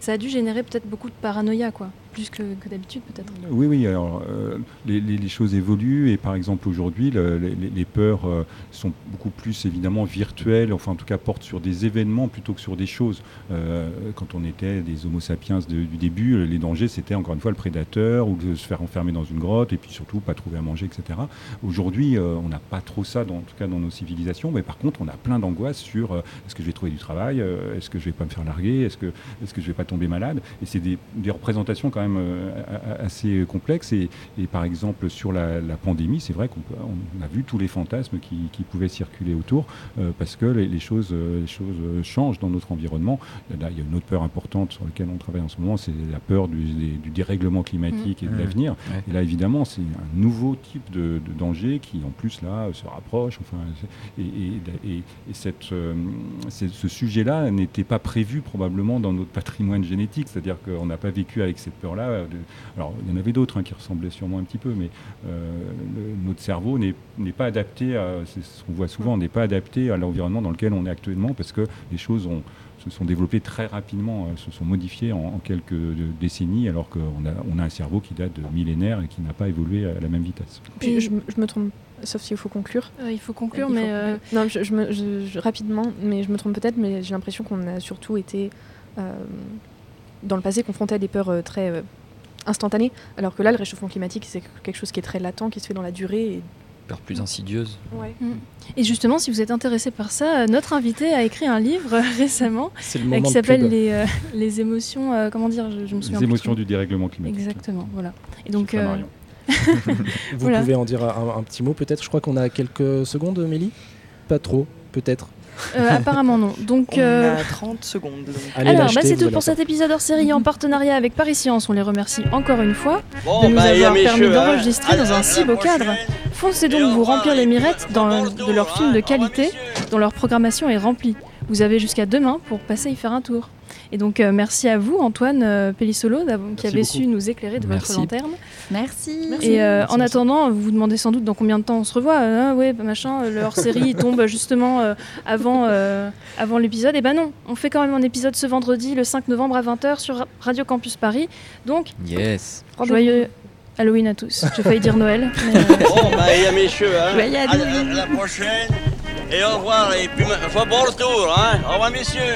Speaker 1: Ça a dû générer peut-être beaucoup de paranoïa, quoi, plus que, d'habitude peut-être.
Speaker 7: Oui, oui, alors euh, les, choses évoluent et par exemple aujourd'hui, le- les, peurs euh, sont beaucoup plus évidemment virtuelles, enfin en tout cas portent sur des événements plutôt que sur des choses. Euh, quand on était des homo sapiens du début, les dangers c'était encore une fois le prédateur ou se faire enfermer dans une grotte et puis surtout pas trouver à manger, etc. Aujourd'hui, on n'a pas trop ça, en tout cas dans nos civilisations, mais par contre on a plein d'angoisses sur est-ce que je vais trouver du travail, est-ce que je vais pas me faire larguer, est-ce que, est-ce que je vais pas tomber malade Et c'est des, des représentations quand même euh, assez complexes. Et, et par exemple, sur la, la pandémie, c'est vrai qu'on on a vu tous les fantasmes qui, qui pouvaient circuler autour euh, parce que les, les choses, euh, les choses changent dans notre environnement. Là, il y a une autre peur importante sur laquelle on travaille en ce moment, c'est la peur du, des- du dérèglement climatique et de
Speaker 4: Mmh.
Speaker 7: l'avenir.
Speaker 4: Ouais.
Speaker 7: Et là, évidemment, c'est un nouveau type de, de danger qui, en plus, là, se rapproche. Enfin, et, et- et- et cette, euh, ce sujet-là n'était pas prévu probablement dans notre patrimoine génétique. C'est-à-dire qu'on n'a pas vécu avec cette peur-là. Euh, de- Alors, il y en avait d'autres hein, qui ressemblaient sûrement un petit peu, mais euh, le- notre cerveau n'est pas adapté, à, c'est ce qu'on voit souvent, n'est pas adapté à l'environnement dans lequel on est actuellement parce que les choses ont se sont développées très rapidement, euh, se sont modifiées en, en quelques décennies, alors qu'on a, on a un cerveau qui date de millénaires et qui n'a pas évolué à la même vitesse.
Speaker 11: Puis je, me- je me trompe, sauf s'il faut conclure.
Speaker 1: Euh, il faut conclure,
Speaker 11: Il faut
Speaker 1: mais euh.
Speaker 11: Non, je, je me- je- je- rapidement, mais je me trompe peut-être, mais j'ai l'impression qu'on a surtout été euh, dans le passé confronté à des peurs euh, très euh, instantanées, alors que là, le réchauffement climatique, c'est quelque chose qui est très latent, qui se fait dans la durée. Et...
Speaker 4: Peur plus insidieuse.
Speaker 11: Ouais.
Speaker 1: Mm. Et justement, si vous êtes intéressé par ça, notre invité a écrit un livre euh, récemment
Speaker 7: C'est le
Speaker 1: euh,
Speaker 7: moment
Speaker 1: qui s'appelle les, euh, les émotions. euh, comment dire je, je me souviens
Speaker 7: Les émotions du dérèglement climatique.
Speaker 1: Exactement, voilà. Et donc.
Speaker 5: Vous
Speaker 1: Voilà.
Speaker 5: pouvez en dire un, un petit mot peut-être Je crois qu'on a quelques secondes, Mélie? Pas trop, peut-être.
Speaker 1: Euh, apparemment non. Donc,
Speaker 3: On
Speaker 1: euh,
Speaker 3: a 30 secondes. donc.
Speaker 5: Allez
Speaker 1: Alors, bah, c'est tout pour cet épisode hors série en partenariat avec Paris Science. On les remercie encore une fois
Speaker 16: Bon,
Speaker 1: de nous
Speaker 16: bah,
Speaker 1: avoir permis
Speaker 16: hein.
Speaker 1: d'enregistrer dans un si beau cadre. Foncez donc vous remplir les mirettes dans, de leurs films de qualité dont leur programmation est remplie. Vous avez jusqu'à demain pour passer y faire un tour. Et donc, euh, merci à vous, Antoine euh, Pellissolo, qui avait
Speaker 5: beaucoup.
Speaker 1: su nous éclairer de
Speaker 4: Merci.
Speaker 1: votre lanterne.
Speaker 6: Merci.
Speaker 1: Et euh, en attendant, vous vous demandez sans doute dans combien de temps on se revoit. Euh, ah ouais, bah, machin, euh, le hors-série tombe justement euh, avant, euh, avant l'épisode. Et ben non, on fait quand même un épisode ce vendredi, le 5 novembre à 20h sur Ra- Radio Campus Paris. Donc,
Speaker 4: Yes.
Speaker 1: joyeux. Halloween à tous. J'ai failli dire Noël. mais, euh,
Speaker 16: Bon, bah, il y a messieurs, hein.
Speaker 1: Joyeux
Speaker 16: À la, à la prochaine. Et au revoir. Et puis, bon retour, hein. Au revoir, messieurs.